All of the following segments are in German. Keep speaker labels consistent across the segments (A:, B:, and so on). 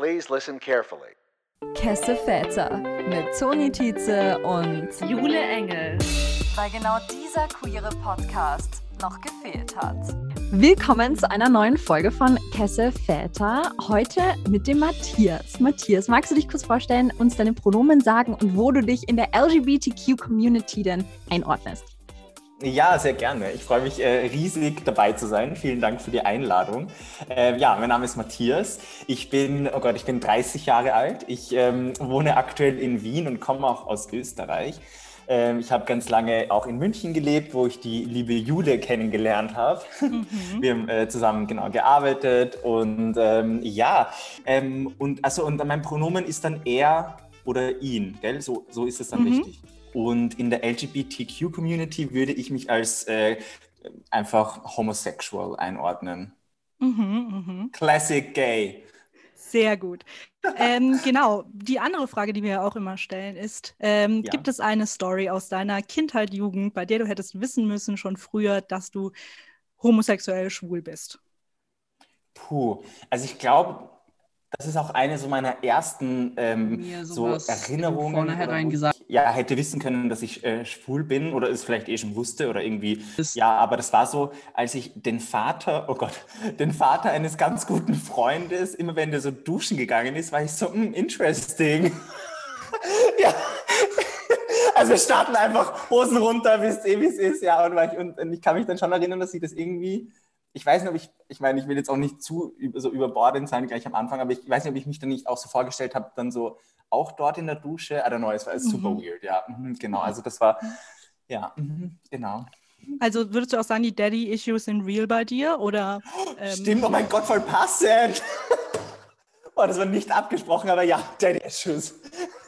A: Please listen carefully.
B: Kesse Väter mit Toni Tietze und
C: Jule Engel.
D: Weil genau dieser queere Podcast noch gefehlt hat.
B: Willkommen zu einer neuen Folge von Kesse Väter. Heute mit dem Matthias. Matthias, magst du dich kurz vorstellen, uns deine Pronomen sagen und wo du dich in der LGBTQ-Community denn einordnest?
E: Ja, sehr gerne. Ich freue mich äh, riesig dabei zu sein. Vielen Dank für die Einladung. Äh, ja, mein Name ist Matthias. Ich bin, oh Gott, ich bin 30 Jahre alt. Ich ähm, wohne aktuell in Wien und komme auch aus Österreich. Ähm, ich habe ganz lange auch in München gelebt, wo ich die liebe Jule kennengelernt habe. Mhm. Wir haben äh, zusammen genau gearbeitet und ähm, ja, ähm, und also und mein Pronomen ist dann er oder ihn, gell? So, so ist es dann mhm. richtig. Und in der LGBTQ-Community würde ich mich als äh, einfach homosexual einordnen. Mhm, mh. Classic Gay.
C: Sehr gut. ähm, genau, die andere Frage, die wir ja auch immer stellen, ist, ähm, ja. gibt es eine Story aus deiner Kindheit, Jugend, bei der du hättest wissen müssen schon früher, dass du homosexuell schwul bist?
E: Puh, also ich glaube, das ist auch eine so meiner ersten ähm, so Erinnerungen.
F: Vornherein gesagt.
E: Ja, hätte wissen können, dass ich äh, schwul bin oder es vielleicht eh schon wusste oder irgendwie. ja, aber das war so, als ich den Vater, oh Gott, den Vater eines ganz guten Freundes, immer wenn der so duschen gegangen ist, war ich so, mm, interesting. ja. Also wir starten einfach Hosen runter, wisst eh, wie es ist, ja. Und, ich, und ich kann mich dann schon erinnern, dass ich das irgendwie ich weiß nicht, ob ich, ich meine, ich will jetzt auch nicht zu so überbordend sein gleich am Anfang, aber ich weiß nicht, ob ich mich dann nicht auch so vorgestellt habe, dann so auch dort in der Dusche. I don't know, es war mhm. super weird, ja. Mhm, genau, also das war, ja, mhm, genau.
C: Also würdest du auch sagen, die Daddy-Issues sind real bei dir? Oder,
E: ähm Stimmt, oh mein Gott, voll passend. oh, das war nicht abgesprochen, aber ja, Daddy-Issues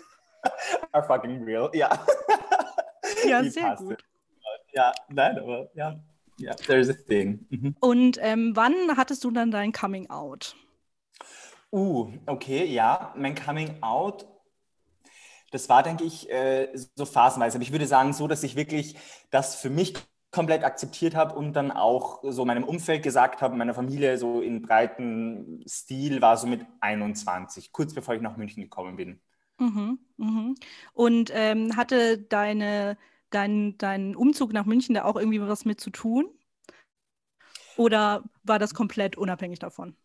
E: are fucking real, ja.
C: Ja, sehr passend. gut.
E: Ja, nein, aber ja. Ja, there's a thing. Mhm.
C: Und ähm, wann hattest du dann dein Coming Out?
E: Uh, okay, ja, mein Coming Out, das war, denke ich, äh, so phasenweise. Aber ich würde sagen, so, dass ich wirklich das für mich komplett akzeptiert habe und dann auch so meinem Umfeld gesagt habe, meiner Familie so in breiten Stil war so mit 21, kurz bevor ich nach München gekommen bin.
C: Mhm, mhm. Und ähm, hatte deine dein, dein Umzug nach München da auch irgendwie was mit zu tun? Oder war das komplett unabhängig davon?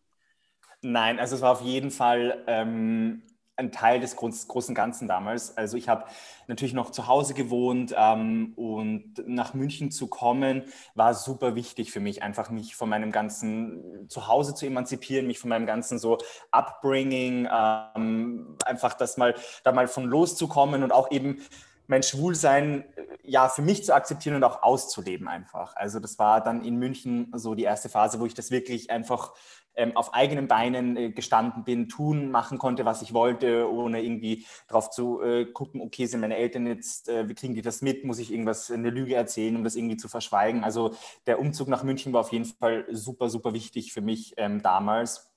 E: Nein, also es war auf jeden Fall ähm, ein Teil des großen Ganzen damals. Also ich habe natürlich noch zu Hause gewohnt ähm, und nach München zu kommen war super wichtig für mich, einfach mich von meinem ganzen Zuhause zu emanzipieren, mich von meinem ganzen so Upbringing, ähm, einfach das mal da mal von loszukommen und auch eben mein Schwulsein äh, ja für mich zu akzeptieren und auch auszuleben einfach. Also das war dann in München so die erste Phase, wo ich das wirklich einfach ähm, auf eigenen Beinen äh, gestanden bin, tun, machen konnte, was ich wollte, ohne irgendwie drauf zu äh, gucken, okay, sind meine Eltern jetzt, äh, wie kriegen die das mit, muss ich irgendwas, eine Lüge erzählen, um das irgendwie zu verschweigen. Also der Umzug nach München war auf jeden Fall super, super wichtig für mich ähm, damals.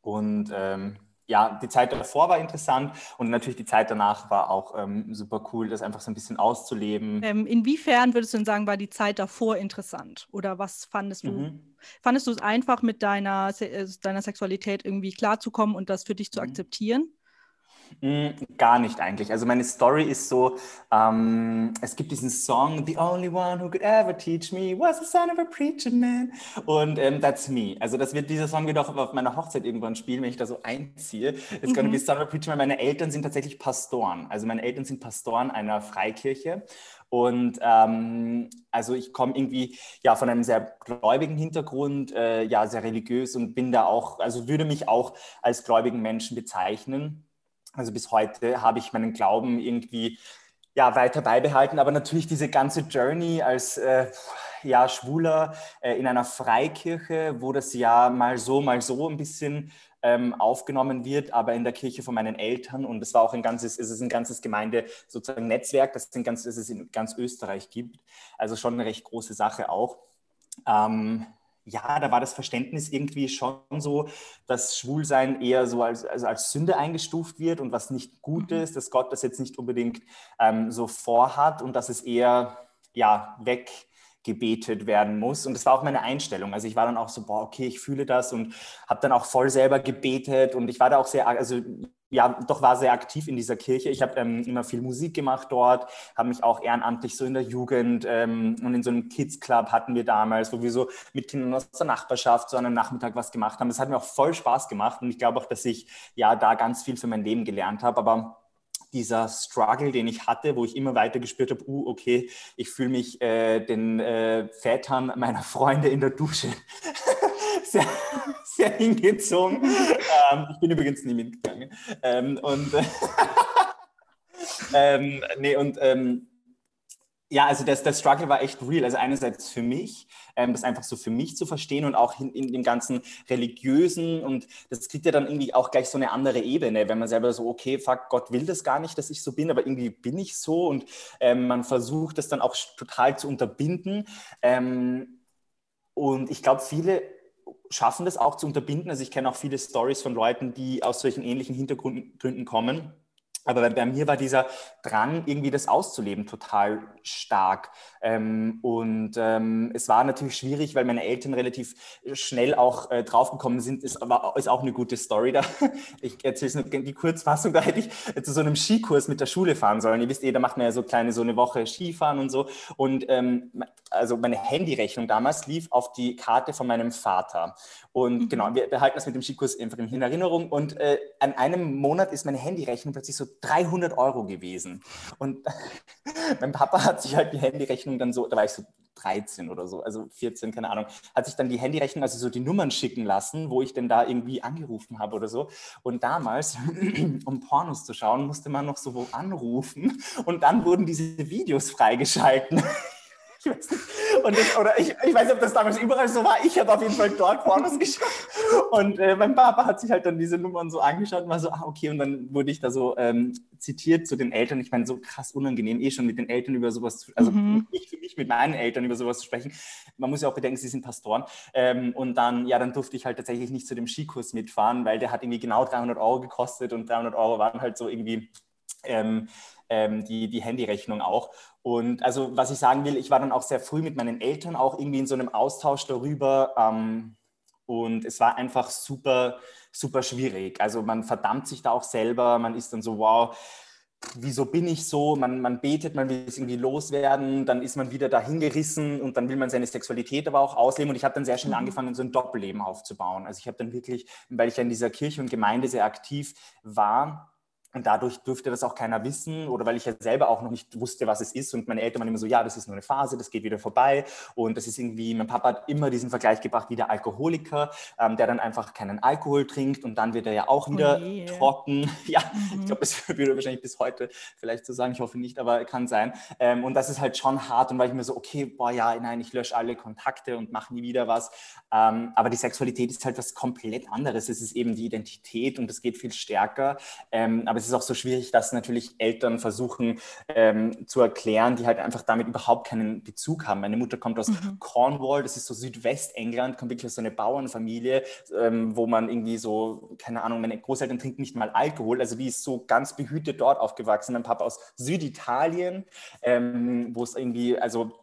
E: Und ähm, ja, die Zeit davor war interessant und natürlich die Zeit danach war auch ähm, super cool, das einfach so ein bisschen auszuleben.
C: Ähm, inwiefern würdest du denn sagen, war die Zeit davor interessant? Oder was fandest du? Mhm. Fandest du es einfach, mit deiner, äh, deiner Sexualität irgendwie klarzukommen und das für dich zu mhm. akzeptieren?
E: Mm, gar nicht eigentlich. Also meine Story ist so, ähm, es gibt diesen Song, The only one who could ever teach me was the son of a preacher man. Und ähm, that's me. Also das wird, dieser Song wird auch auf meiner Hochzeit irgendwann spielen, wenn ich da so einziehe. It's mhm. gonna be son of a preacher man. Meine Eltern sind tatsächlich Pastoren. Also meine Eltern sind Pastoren einer Freikirche. Und ähm, also ich komme irgendwie ja von einem sehr gläubigen Hintergrund, äh, ja sehr religiös und bin da auch, also würde mich auch als gläubigen Menschen bezeichnen. Also bis heute habe ich meinen Glauben irgendwie ja, weiter beibehalten, aber natürlich diese ganze Journey als äh, ja, Schwuler äh, in einer Freikirche, wo das ja mal so, mal so ein bisschen ähm, aufgenommen wird, aber in der Kirche von meinen Eltern. Und es war auch ein ganzes, es ist ein ganzes Gemeinde sozusagen Netzwerk, das, ganz, das es in ganz Österreich gibt, also schon eine recht große Sache auch. Ähm, ja, da war das Verständnis irgendwie schon so, dass Schwulsein eher so als, also als Sünde eingestuft wird und was nicht gut mhm. ist, dass Gott das jetzt nicht unbedingt ähm, so vorhat und dass es eher ja, weg gebetet werden muss. Und das war auch meine Einstellung. Also ich war dann auch so, boah, okay, ich fühle das und habe dann auch voll selber gebetet. Und ich war da auch sehr, also ja, doch war sehr aktiv in dieser Kirche. Ich habe ähm, immer viel Musik gemacht dort, habe mich auch ehrenamtlich so in der Jugend ähm, und in so einem Kids Club hatten wir damals, wo wir so mit Kindern aus der Nachbarschaft so an einem Nachmittag was gemacht haben. Das hat mir auch voll Spaß gemacht und ich glaube auch, dass ich ja da ganz viel für mein Leben gelernt habe. Aber dieser Struggle, den ich hatte, wo ich immer weiter gespürt habe, uh, okay, ich fühle mich äh, den äh, Vätern meiner Freunde in der Dusche sehr, sehr hingezogen. ähm, ich bin übrigens nie mitgegangen. Ähm, und ähm, nee, und ähm, ja, also das, der Struggle war echt real. Also einerseits für mich, ähm, das einfach so für mich zu verstehen und auch in, in, dem ganzen religiösen und das kriegt ja dann irgendwie auch gleich so eine andere Ebene, wenn man selber so, okay, fuck, Gott will das gar nicht, dass ich so bin, aber irgendwie bin ich so und ähm, man versucht das dann auch total zu unterbinden. Ähm, und ich glaube, viele schaffen das auch zu unterbinden. Also ich kenne auch viele Stories von Leuten, die aus solchen ähnlichen Hintergründen kommen aber bei mir war dieser Drang, irgendwie das auszuleben, total stark. Ähm, und ähm, es war natürlich schwierig, weil meine Eltern relativ schnell auch äh, draufgekommen sind. Ist, aber, ist auch eine gute Story da. Ich erzähle die Kurzfassung. Da hätte ich zu so einem Skikurs mit der Schule fahren sollen. Ihr wisst eh, da macht man ja so kleine, so eine Woche Skifahren und so. Und ähm, also meine Handyrechnung damals lief auf die Karte von meinem Vater. Und mhm. genau, wir behalten das mit dem Skikurs einfach in Erinnerung. Und äh, an einem Monat ist meine Handyrechnung plötzlich so 300 Euro gewesen. Und mein Papa hat sich halt die Handyrechnung dann so, da war ich so 13 oder so, also 14, keine Ahnung, hat sich dann die Handyrechnung, also so die Nummern schicken lassen, wo ich denn da irgendwie angerufen habe oder so. Und damals, um Pornos zu schauen, musste man noch so wo anrufen und dann wurden diese Videos freigeschalten. Ich weiß nicht. Und das, oder ich, ich weiß nicht, ob das damals überall so war. Ich habe auf jeden Fall dort Pornos geschaut. Und äh, mein Papa hat sich halt dann diese Nummern so angeschaut und war so, ah, okay. Und dann wurde ich da so ähm, zitiert zu den Eltern. Ich meine, so krass unangenehm, eh schon mit den Eltern über sowas zu also mhm. ich für mich mit meinen Eltern über sowas zu sprechen. Man muss ja auch bedenken, sie sind Pastoren. Ähm, und dann, ja, dann durfte ich halt tatsächlich nicht zu dem Skikurs mitfahren, weil der hat irgendwie genau 300 Euro gekostet und 300 Euro waren halt so irgendwie ähm, ähm, die, die Handyrechnung auch. Und also was ich sagen will, ich war dann auch sehr früh mit meinen Eltern auch irgendwie in so einem Austausch darüber. Ähm, und es war einfach super, super schwierig. Also man verdammt sich da auch selber, man ist dann so, wow, wieso bin ich so? Man, man betet, man will es irgendwie loswerden, dann ist man wieder dahin gerissen und dann will man seine Sexualität aber auch ausleben. Und ich habe dann sehr schnell mhm. angefangen, so ein Doppelleben aufzubauen. Also ich habe dann wirklich, weil ich ja in dieser Kirche und Gemeinde sehr aktiv war, und dadurch durfte das auch keiner wissen oder weil ich ja selber auch noch nicht wusste, was es ist. Und meine Eltern waren immer so, ja, das ist nur eine Phase, das geht wieder vorbei. Und das ist irgendwie, mein Papa hat immer diesen Vergleich gebracht, wie der Alkoholiker, ähm, der dann einfach keinen Alkohol trinkt und dann wird er ja auch wieder oh yeah. trocken. Ja, mhm. ich glaube, das würde wahrscheinlich bis heute vielleicht so sagen, ich hoffe nicht, aber kann sein. Ähm, und das ist halt schon hart. Und weil ich mir so, okay, boah, ja, nein, ich lösche alle Kontakte und mache nie wieder was. Ähm, aber die Sexualität ist halt was komplett anderes. Es ist eben die Identität und es geht viel stärker. Ähm, aber es ist auch so schwierig, dass natürlich Eltern versuchen ähm, zu erklären, die halt einfach damit überhaupt keinen Bezug haben. Meine Mutter kommt aus mhm. Cornwall, das ist so Südwestengland, kommt wirklich aus so einer Bauernfamilie, ähm, wo man irgendwie so, keine Ahnung, meine Großeltern trinken nicht mal Alkohol, also die ist so ganz behütet dort aufgewachsen. Mein Papa aus Süditalien, ähm, wo es irgendwie, also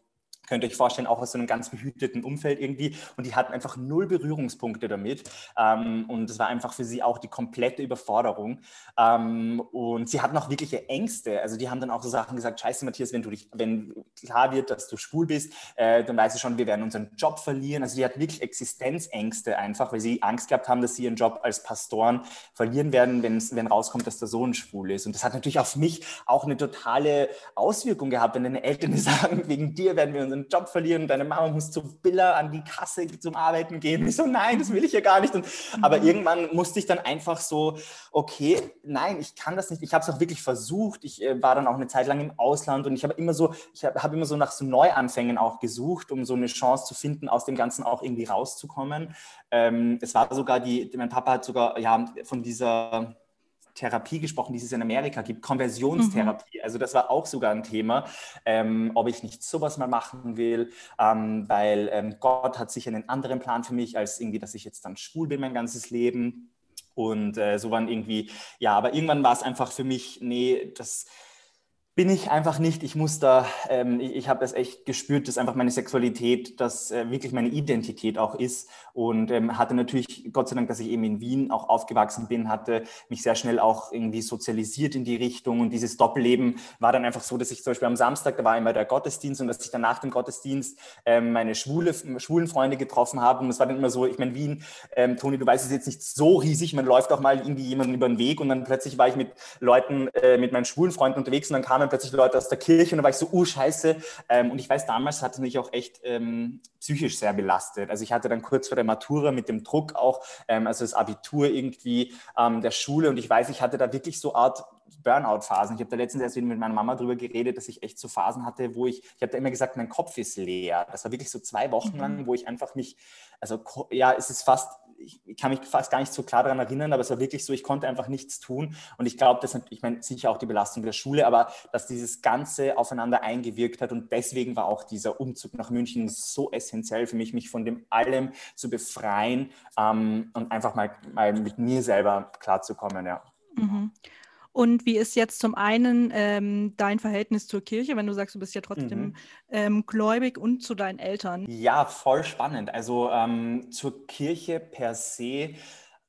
E: könnt ihr euch vorstellen, auch aus so einem ganz behüteten Umfeld irgendwie. Und die hatten einfach null Berührungspunkte damit. Ähm, und das war einfach für sie auch die komplette Überforderung. Ähm, und sie hatten auch wirkliche Ängste. Also die haben dann auch so Sachen gesagt, scheiße Matthias, wenn du dich, wenn klar wird, dass du schwul bist, äh, dann weißt du schon, wir werden unseren Job verlieren. Also die hatten wirklich Existenzängste einfach, weil sie Angst gehabt haben, dass sie ihren Job als Pastoren verlieren werden, wenn rauskommt, dass der Sohn schwul ist. Und das hat natürlich auf mich auch eine totale Auswirkung gehabt, wenn deine Eltern sagen, wegen dir werden wir unseren einen Job verlieren, deine Mama muss zu Billa an die Kasse zum Arbeiten gehen. Ich so, nein, das will ich ja gar nicht. Und, mhm. Aber irgendwann musste ich dann einfach so, okay, nein, ich kann das nicht. Ich habe es auch wirklich versucht. Ich äh, war dann auch eine Zeit lang im Ausland und ich habe immer so, ich habe hab immer so nach so Neuanfängen auch gesucht, um so eine Chance zu finden, aus dem Ganzen auch irgendwie rauszukommen. Ähm, es war sogar die, mein Papa hat sogar ja von dieser Therapie gesprochen, die es in Amerika gibt, Konversionstherapie. Mhm. Also das war auch sogar ein Thema, ähm, ob ich nicht sowas mal machen will, ähm, weil ähm, Gott hat sicher einen anderen Plan für mich, als irgendwie, dass ich jetzt dann schwul bin mein ganzes Leben. Und äh, so waren irgendwie, ja, aber irgendwann war es einfach für mich, nee, das bin ich einfach nicht. Ich muss da, ähm, ich, ich habe das echt gespürt, dass einfach meine Sexualität, dass äh, wirklich meine Identität auch ist. Und ähm, hatte natürlich, Gott sei Dank, dass ich eben in Wien auch aufgewachsen bin, hatte mich sehr schnell auch irgendwie sozialisiert in die Richtung. Und dieses Doppelleben war dann einfach so, dass ich zum Beispiel am Samstag, da war immer der Gottesdienst und dass ich dann nach dem Gottesdienst ähm, meine schwule, schwulen Freunde getroffen habe. Und es war dann immer so, ich meine, Wien, ähm, Toni, du weißt, es jetzt nicht so riesig, man läuft auch mal irgendwie jemanden über den Weg und dann plötzlich war ich mit Leuten, äh, mit meinen schwulen Freunden unterwegs und dann kamen plötzlich Leute aus der Kirche und da war ich so, uh, scheiße. Ähm, und ich weiß, damals hat es mich auch echt ähm, psychisch sehr belastet. Also ich hatte dann kurz vor der Matura mit dem Druck auch, ähm, also das Abitur irgendwie ähm, der Schule und ich weiß, ich hatte da wirklich so Art Burnout-Phasen. Ich habe da letztens erst mit meiner Mama drüber geredet, dass ich echt so Phasen hatte, wo ich, ich habe da immer gesagt, mein Kopf ist leer. Das war wirklich so zwei Wochen mhm. lang, wo ich einfach mich, also ja, es ist fast ich, ich, kann mich fast gar nicht so klar daran erinnern, aber es war wirklich so, ich konnte einfach nichts tun. Und ich glaube, das ich meine, sicher auch die Belastung der Schule, aber dass dieses Ganze aufeinander eingewirkt hat und deswegen war auch dieser Umzug nach München so essentiell für mich, mich von dem allem zu befreien ähm, und einfach mal, mal mit mir selber klarzukommen, ja.
C: Mhm. Und wie ist jetzt zum einen ähm, dein Verhältnis zur Kirche, wenn du sagst, du bist ja trotzdem mhm. ähm, gläubig und zu deinen Eltern?
E: Ja, voll spannend. Also ähm, zur Kirche per se.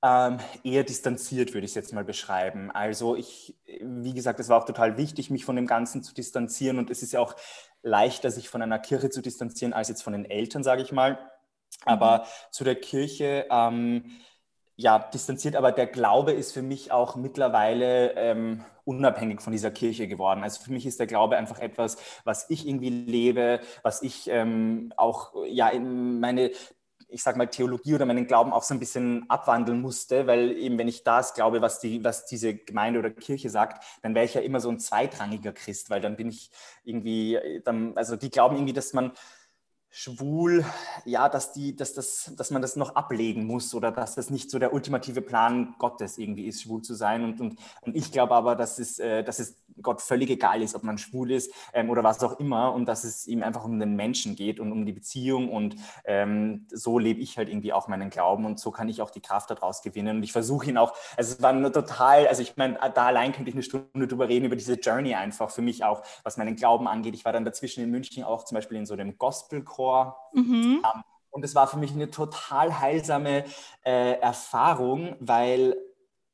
E: Ähm, eher distanziert würde ich es jetzt mal beschreiben. Also ich, wie gesagt, es war auch total wichtig, mich von dem Ganzen zu distanzieren und es ist ja auch leichter, sich von einer Kirche zu distanzieren, als jetzt von den Eltern, sage ich mal. Aber mhm. zu der Kirche, ähm, ja, distanziert, aber der Glaube ist für mich auch mittlerweile ähm, unabhängig von dieser Kirche geworden. Also für mich ist der Glaube einfach etwas, was ich irgendwie lebe, was ich ähm, auch ja in meine ich sag mal, Theologie oder meinen Glauben auch so ein bisschen abwandeln musste, weil eben, wenn ich das glaube, was, die, was diese Gemeinde oder Kirche sagt, dann wäre ich ja immer so ein zweitrangiger Christ, weil dann bin ich irgendwie, dann, also die glauben irgendwie, dass man schwul, ja, dass, die, dass, das, dass man das noch ablegen muss oder dass das nicht so der ultimative Plan Gottes irgendwie ist, schwul zu sein. Und, und, und ich glaube aber, dass es, äh, dass es Gott völlig egal ist, ob man schwul ist ähm, oder was auch immer und dass es ihm einfach um den Menschen geht und um die Beziehung und ähm, so lebe ich halt irgendwie auch meinen Glauben und so kann ich auch die Kraft daraus gewinnen und ich versuche ihn auch, also es war nur total, also ich meine, da allein könnte ich eine Stunde drüber reden, über diese Journey einfach für mich auch, was meinen Glauben angeht. Ich war dann dazwischen in München auch zum Beispiel in so einem Gospelchor mhm. ähm, und es war für mich eine total heilsame äh, Erfahrung, weil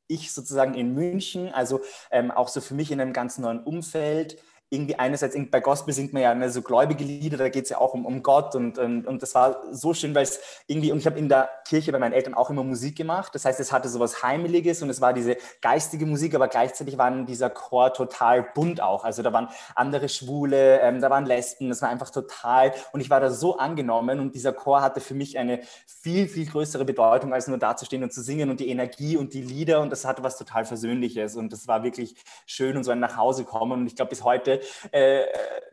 E: ich sozusagen in München, also ähm, auch so für mich in einem ganz neuen Umfeld, irgendwie einerseits bei Gospel singt man ja ne, so gläubige Lieder, da geht es ja auch um, um Gott und, und, und das war so schön, weil es irgendwie, und ich habe in der Kirche bei meinen Eltern auch immer Musik gemacht, das heißt, es hatte so was Heimeliges und es war diese geistige Musik, aber gleichzeitig war dieser Chor total bunt auch, also da waren andere Schwule, ähm, da waren Lesben, das war einfach total und ich war da so angenommen und dieser Chor hatte für mich eine viel, viel größere Bedeutung, als nur dazustehen und zu singen und die Energie und die Lieder und das hatte was total Versöhnliches und das war wirklich schön und so ein Nachhause kommen und ich glaube bis heute äh,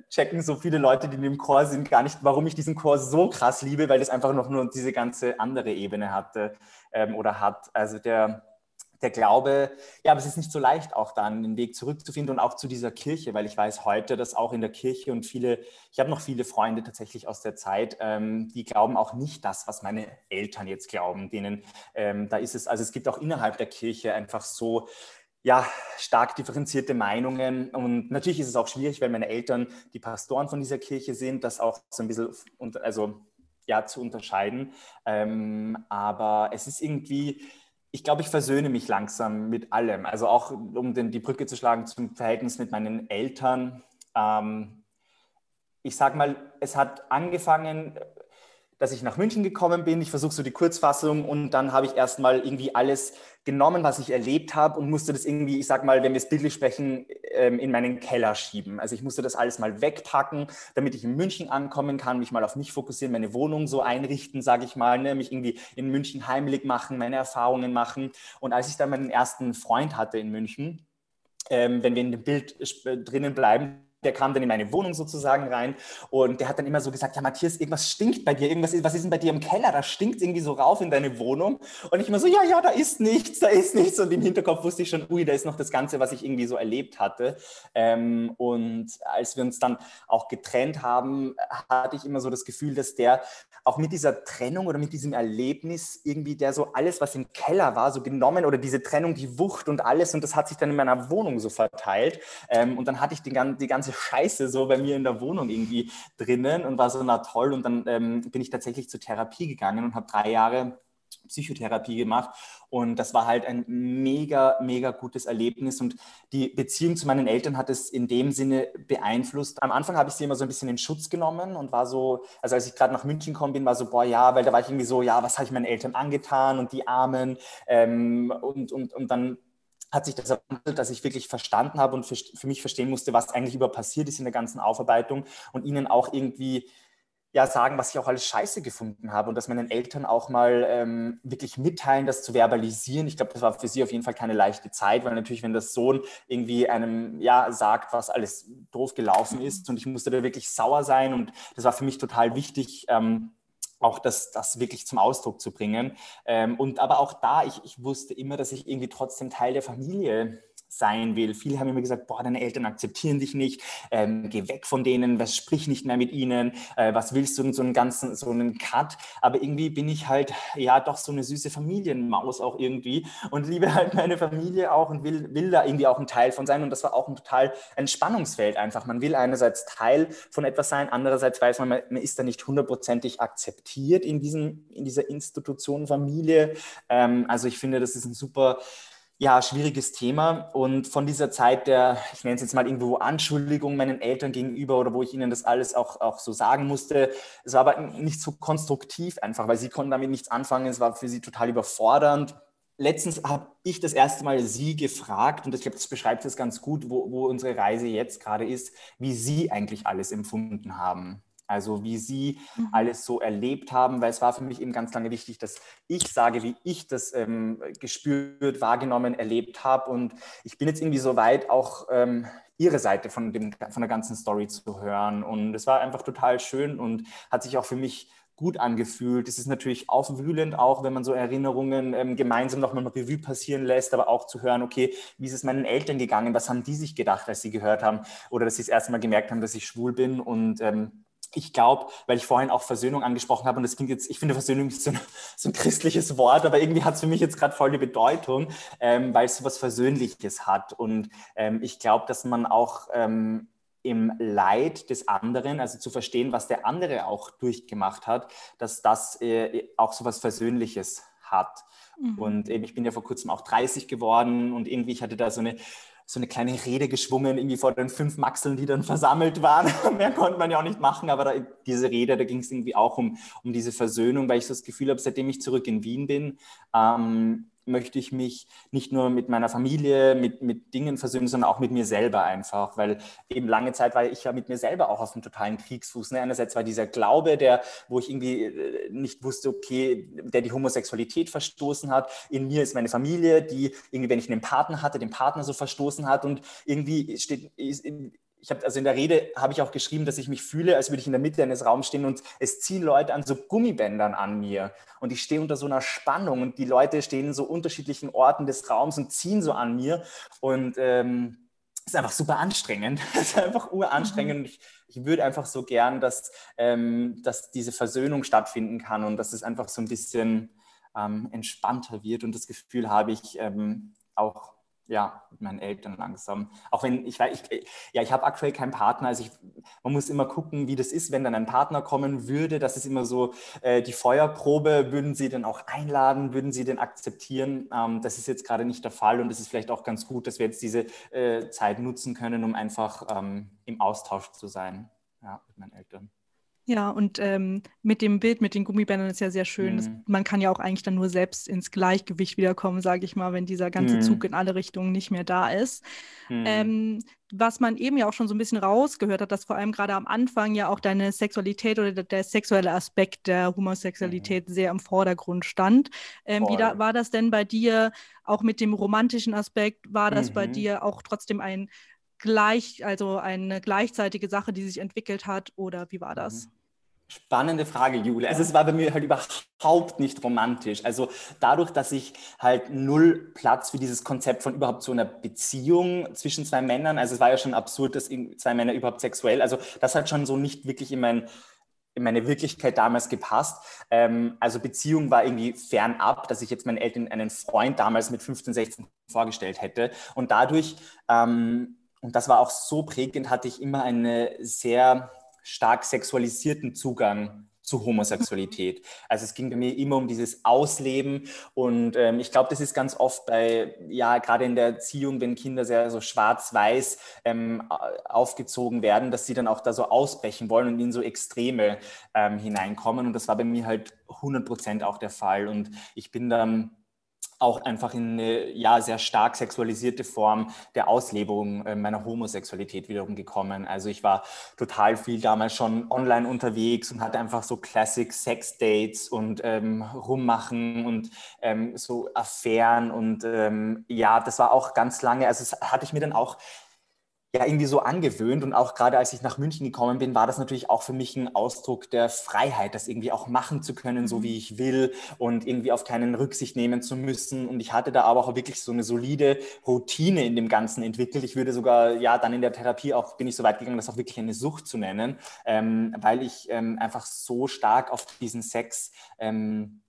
E: checken so viele Leute, die in dem Chor sind, gar nicht, warum ich diesen Chor so krass liebe, weil das einfach noch nur diese ganze andere Ebene hatte ähm, oder hat. Also der, der Glaube, ja, aber es ist nicht so leicht, auch dann den Weg zurückzufinden und auch zu dieser Kirche, weil ich weiß heute, dass auch in der Kirche und viele, ich habe noch viele Freunde tatsächlich aus der Zeit, ähm, die glauben auch nicht das, was meine Eltern jetzt glauben. Denen, ähm, da ist es, also es gibt auch innerhalb der Kirche einfach so ja, stark differenzierte Meinungen. Und natürlich ist es auch schwierig, weil meine Eltern die Pastoren von dieser Kirche sind, das auch so ein bisschen also, ja, zu unterscheiden. Ähm, aber es ist irgendwie, ich glaube, ich versöhne mich langsam mit allem. Also auch, um den, die Brücke zu schlagen zum Verhältnis mit meinen Eltern. Ähm, ich sage mal, es hat angefangen dass ich nach München gekommen bin. Ich versuche so die Kurzfassung und dann habe ich erstmal irgendwie alles genommen, was ich erlebt habe und musste das irgendwie, ich sag mal, wenn wir es bildlich sprechen, ähm, in meinen Keller schieben. Also ich musste das alles mal wegpacken, damit ich in München ankommen kann, mich mal auf mich fokussieren, meine Wohnung so einrichten, sage ich mal, ne? mich irgendwie in München heimlich machen, meine Erfahrungen machen. Und als ich dann meinen ersten Freund hatte in München, ähm, wenn wir in dem Bild drinnen bleiben, der kam dann in meine Wohnung sozusagen rein und der hat dann immer so gesagt, ja Matthias, irgendwas stinkt bei dir, irgendwas was ist denn bei dir im Keller? Da stinkt irgendwie so rauf in deine Wohnung. Und ich immer so, ja, ja, da ist nichts, da ist nichts. Und im Hinterkopf wusste ich schon, ui, da ist noch das Ganze, was ich irgendwie so erlebt hatte. Ähm, und als wir uns dann auch getrennt haben, hatte ich immer so das Gefühl, dass der auch mit dieser Trennung oder mit diesem Erlebnis irgendwie der so alles, was im Keller war, so genommen oder diese Trennung, die Wucht und alles und das hat sich dann in meiner Wohnung so verteilt. Ähm, und dann hatte ich die, die ganze Scheiße so bei mir in der Wohnung irgendwie drinnen und war so, na toll. Und dann ähm, bin ich tatsächlich zur Therapie gegangen und habe drei Jahre Psychotherapie gemacht und das war halt ein mega, mega gutes Erlebnis und die Beziehung zu meinen Eltern hat es in dem Sinne beeinflusst. Am Anfang habe ich sie immer so ein bisschen in Schutz genommen und war so, also als ich gerade nach München gekommen bin, war so, boah, ja, weil da war ich irgendwie so, ja, was habe ich meinen Eltern angetan und die Armen ähm, und, und, und dann hat sich das erwandelt, dass ich wirklich verstanden habe und für, für mich verstehen musste, was eigentlich über passiert ist in der ganzen Aufarbeitung und ihnen auch irgendwie ja sagen, was ich auch alles scheiße gefunden habe und dass meinen Eltern auch mal ähm, wirklich mitteilen, das zu verbalisieren. Ich glaube, das war für sie auf jeden Fall keine leichte Zeit, weil natürlich, wenn das Sohn irgendwie einem ja sagt, was alles doof gelaufen ist und ich musste da wirklich sauer sein und das war für mich total wichtig. Ähm, auch das, das wirklich zum Ausdruck zu bringen. Ähm, und aber auch da, ich, ich wusste immer, dass ich irgendwie trotzdem Teil der Familie sein will. Viele haben immer gesagt, boah, deine Eltern akzeptieren dich nicht, ähm, geh weg von denen, was sprich nicht mehr mit ihnen, äh, was willst du in so einen ganzen, so einen Cut? Aber irgendwie bin ich halt, ja, doch so eine süße Familienmaus auch irgendwie und liebe halt meine Familie auch und will, will da irgendwie auch ein Teil von sein und das war auch ein total Entspannungsfeld einfach. Man will einerseits Teil von etwas sein, andererseits weiß man, man ist da nicht hundertprozentig akzeptiert in, diesem, in dieser Institution Familie. Ähm, also ich finde, das ist ein super ja, schwieriges Thema. Und von dieser Zeit der, ich nenne es jetzt mal irgendwo Anschuldigung meinen Eltern gegenüber oder wo ich ihnen das alles auch, auch so sagen musste, es war aber nicht so konstruktiv einfach, weil sie konnten damit nichts anfangen. Es war für sie total überfordernd. Letztens habe ich das erste Mal sie gefragt, und ich glaube, das beschreibt es ganz gut, wo, wo unsere Reise jetzt gerade ist, wie sie eigentlich alles empfunden haben. Also wie Sie mhm. alles so erlebt haben, weil es war für mich eben ganz lange wichtig, dass ich sage, wie ich das ähm, gespürt, wahrgenommen, erlebt habe. Und ich bin jetzt irgendwie so weit, auch ähm, Ihre Seite von, dem, von der ganzen Story zu hören. Und es war einfach total schön und hat sich auch für mich gut angefühlt. Es ist natürlich aufwühlend auch, wenn man so Erinnerungen ähm, gemeinsam nochmal Revue passieren lässt, aber auch zu hören, okay, wie ist es meinen Eltern gegangen? Was haben die sich gedacht, als sie gehört haben oder dass sie das erste Mal gemerkt haben, dass ich schwul bin? Und ähm, ich glaube, weil ich vorhin auch Versöhnung angesprochen habe und das klingt jetzt, ich finde Versöhnung ist so ein, so ein christliches Wort, aber irgendwie hat es für mich jetzt gerade voll die Bedeutung, ähm, weil es so was Versöhnliches hat. Und ähm, ich glaube, dass man auch ähm, im Leid des anderen, also zu verstehen, was der andere auch durchgemacht hat, dass das äh, auch so was Versöhnliches hat. Mhm. Und eben, ich bin ja vor kurzem auch 30 geworden und irgendwie, ich hatte da so eine so eine kleine Rede geschwungen, irgendwie vor den fünf Maxeln, die dann versammelt waren. Mehr konnte man ja auch nicht machen, aber da, diese Rede, da ging es irgendwie auch um, um diese Versöhnung, weil ich so das Gefühl habe, seitdem ich zurück in Wien bin, ähm, möchte ich mich nicht nur mit meiner Familie, mit, mit Dingen versöhnen, sondern auch mit mir selber einfach, weil eben lange Zeit war ich ja mit mir selber auch auf einem totalen Kriegsfuß. Ne? Einerseits war dieser Glaube, der, wo ich irgendwie äh, nicht wusste, okay, der die Homosexualität verstoßen hat. In mir ist meine Familie, die irgendwie, wenn ich einen Partner hatte, den Partner so verstoßen hat und irgendwie steht, ich habe also in der Rede habe ich auch geschrieben, dass ich mich fühle, als würde ich in der Mitte eines Raums stehen und es ziehen Leute an so Gummibändern an mir und ich stehe unter so einer Spannung und die Leute stehen in so unterschiedlichen Orten des Raums und ziehen so an mir und ähm, ist einfach super anstrengend. Es ist einfach uranstrengend. Mhm. Ich, ich würde einfach so gern, dass, ähm, dass diese Versöhnung stattfinden kann und dass es einfach so ein bisschen ähm, entspannter wird und das Gefühl habe ich ähm, auch ja, mit meinen Eltern langsam. Auch wenn ich, ich ja, ich habe aktuell keinen Partner. Also ich, man muss immer gucken, wie das ist, wenn dann ein Partner kommen würde. Das ist immer so äh, die Feuerprobe. Würden Sie den auch einladen? Würden Sie den akzeptieren? Ähm, das ist jetzt gerade nicht der Fall und es ist vielleicht auch ganz gut, dass wir jetzt diese äh, Zeit nutzen können, um einfach ähm, im Austausch zu sein ja, mit meinen Eltern.
C: Ja, und ähm, mit dem Bild, mit den Gummibändern ist ja sehr schön. Mhm. Das, man kann ja auch eigentlich dann nur selbst ins Gleichgewicht wiederkommen, sage ich mal, wenn dieser ganze mhm. Zug in alle Richtungen nicht mehr da ist. Mhm. Ähm, was man eben ja auch schon so ein bisschen rausgehört hat, dass vor allem gerade am Anfang ja auch deine Sexualität oder der, der sexuelle Aspekt der Homosexualität mhm. sehr im Vordergrund stand. Ähm, wie da, war das denn bei dir auch mit dem romantischen Aspekt? War das bei mhm. dir auch trotzdem ein gleich, also eine gleichzeitige Sache, die sich entwickelt hat? Oder wie war das?
E: Mhm. Spannende Frage, Jule. Also es war bei mir halt überhaupt nicht romantisch. Also dadurch, dass ich halt null Platz für dieses Konzept von überhaupt so einer Beziehung zwischen zwei Männern, also es war ja schon absurd, dass zwei Männer überhaupt sexuell, also das hat schon so nicht wirklich in mein in meine Wirklichkeit damals gepasst. Ähm, also Beziehung war irgendwie fernab, dass ich jetzt meinen Eltern einen Freund damals mit 15, 16 vorgestellt hätte. Und dadurch, ähm, und das war auch so prägend, hatte ich immer eine sehr stark sexualisierten Zugang zu Homosexualität. Also es ging bei mir immer um dieses Ausleben. Und ähm, ich glaube, das ist ganz oft bei, ja, gerade in der Erziehung, wenn Kinder sehr so schwarz-weiß ähm, aufgezogen werden, dass sie dann auch da so ausbrechen wollen und in so Extreme ähm, hineinkommen. Und das war bei mir halt 100 Prozent auch der Fall. Und ich bin dann auch einfach in eine ja, sehr stark sexualisierte Form der Auslebung äh, meiner Homosexualität wiederum gekommen. Also ich war total viel damals schon online unterwegs und hatte einfach so Classic Sex Dates und ähm, rummachen und ähm, so Affären und ähm, ja, das war auch ganz lange, also das hatte ich mir dann auch ja irgendwie so angewöhnt. Und auch gerade als ich nach München gekommen bin, war das natürlich auch für mich ein Ausdruck der Freiheit, das irgendwie auch machen zu können, so mhm. wie ich will und irgendwie auf keinen Rücksicht nehmen zu müssen. Und ich hatte da aber auch wirklich so eine solide Routine in dem Ganzen entwickelt. Ich würde sogar, ja, dann in der Therapie auch, bin ich so weit gegangen, das auch wirklich eine Sucht zu nennen, ähm, weil ich ähm, einfach so stark auf diesen Sex ähm,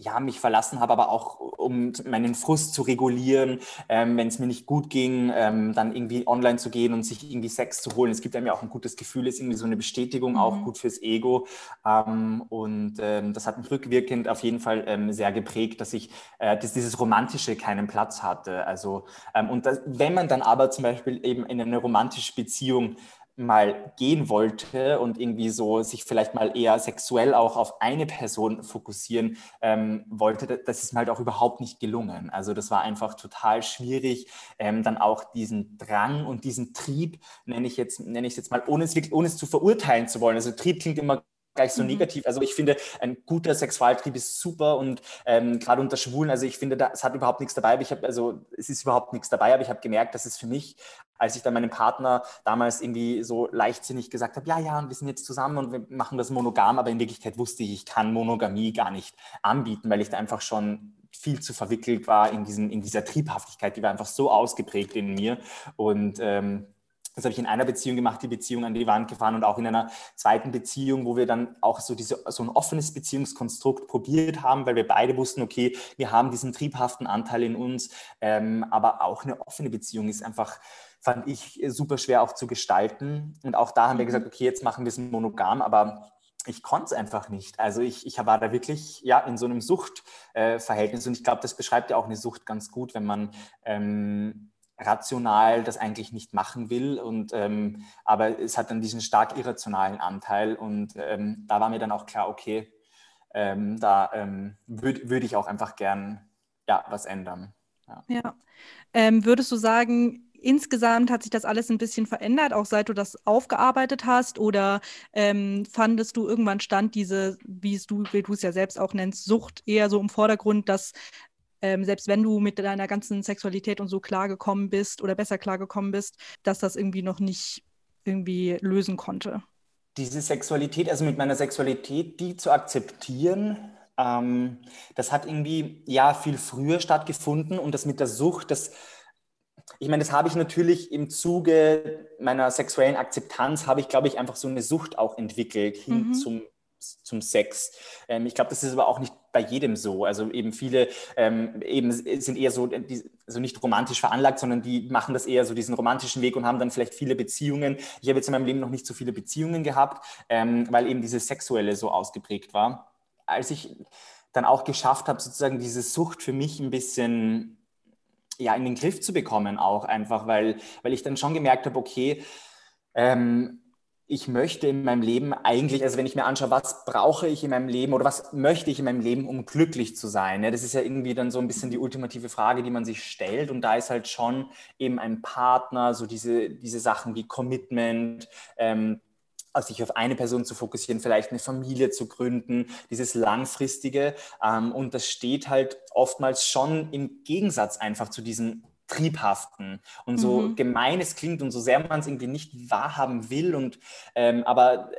E: ja, mich verlassen habe, aber auch um meinen Frust zu regulieren, ähm, wenn es mir nicht gut ging, ähm, dann irgendwie online zu gehen und sich irgendwie Sex zu holen. Es gibt einem ja auch ein gutes Gefühl, ist irgendwie so eine Bestätigung, mhm. auch gut fürs Ego. Ähm, und ähm, das hat mich rückwirkend auf jeden Fall ähm, sehr geprägt, dass ich äh, dass dieses Romantische keinen Platz hatte. Also, ähm, und das, wenn man dann aber zum Beispiel eben in eine romantische Beziehung mal gehen wollte und irgendwie so sich vielleicht mal eher sexuell auch auf eine Person fokussieren ähm, wollte, das ist mir halt auch überhaupt nicht gelungen. Also das war einfach total schwierig, ähm, dann auch diesen Drang und diesen Trieb, nenne ich jetzt, nenne ich jetzt mal, ohne es, ohne es zu verurteilen zu wollen. Also Trieb klingt immer gleich so mhm. negativ. Also ich finde, ein guter Sexualtrieb ist super und ähm, gerade unter Schwulen, also ich finde, da, es hat überhaupt nichts dabei. Aber ich habe, also es ist überhaupt nichts dabei, aber ich habe gemerkt, dass es für mich, als ich dann meinem Partner damals irgendwie so leichtsinnig gesagt habe, ja, ja, und wir sind jetzt zusammen und wir machen das monogam, aber in Wirklichkeit wusste ich, ich kann Monogamie gar nicht anbieten, weil ich da einfach schon viel zu verwickelt war in, diesen, in dieser Triebhaftigkeit, die war einfach so ausgeprägt in mir und ähm, das habe ich in einer Beziehung gemacht, die Beziehung an die Wand gefahren und auch in einer zweiten Beziehung, wo wir dann auch so, diese, so ein offenes Beziehungskonstrukt probiert haben, weil wir beide wussten, okay, wir haben diesen triebhaften Anteil in uns, ähm, aber auch eine offene Beziehung ist einfach, fand ich, super schwer auch zu gestalten. Und auch da haben wir mhm. gesagt, okay, jetzt machen wir es monogam, aber ich konnte es einfach nicht. Also ich, ich war da wirklich ja, in so einem Suchtverhältnis äh, und ich glaube, das beschreibt ja auch eine Sucht ganz gut, wenn man ähm, rational das eigentlich nicht machen will. Und, ähm, aber es hat dann diesen stark irrationalen Anteil. Und ähm, da war mir dann auch klar, okay, ähm, da ähm, würde würd ich auch einfach gern ja, was ändern.
C: Ja. ja. Ähm, würdest du sagen, insgesamt hat sich das alles ein bisschen verändert, auch seit du das aufgearbeitet hast? Oder ähm, fandest du irgendwann stand diese, wie es du, wie du es ja selbst auch nennst, Sucht eher so im Vordergrund, dass ähm, selbst wenn du mit deiner ganzen Sexualität und so klargekommen bist oder besser klargekommen bist, dass das irgendwie noch nicht irgendwie lösen konnte.
E: Diese Sexualität, also mit meiner Sexualität, die zu akzeptieren, ähm, das hat irgendwie ja viel früher stattgefunden und das mit der Sucht, das ich meine, das habe ich natürlich im Zuge meiner sexuellen Akzeptanz, habe ich, glaube ich, einfach so eine Sucht auch entwickelt hin mhm. zum zum Sex. Ähm, ich glaube, das ist aber auch nicht bei jedem so. Also eben viele ähm, eben sind eher so, die, also nicht romantisch veranlagt, sondern die machen das eher so diesen romantischen Weg und haben dann vielleicht viele Beziehungen. Ich habe jetzt in meinem Leben noch nicht so viele Beziehungen gehabt, ähm, weil eben dieses Sexuelle so ausgeprägt war. Als ich dann auch geschafft habe, sozusagen diese Sucht für mich ein bisschen ja, in den Griff zu bekommen, auch einfach, weil, weil ich dann schon gemerkt habe, okay, ähm, ich möchte in meinem Leben eigentlich, also wenn ich mir anschaue, was brauche ich in meinem Leben oder was möchte ich in meinem Leben, um glücklich zu sein? Ja, das ist ja irgendwie dann so ein bisschen die ultimative Frage, die man sich stellt. Und da ist halt schon eben ein Partner, so diese, diese Sachen wie Commitment, ähm, also sich auf eine Person zu fokussieren, vielleicht eine Familie zu gründen, dieses langfristige. Ähm, und das steht halt oftmals schon im Gegensatz einfach zu diesen triebhaften und so mhm. gemein es klingt und so sehr man es irgendwie nicht wahrhaben will und ähm, aber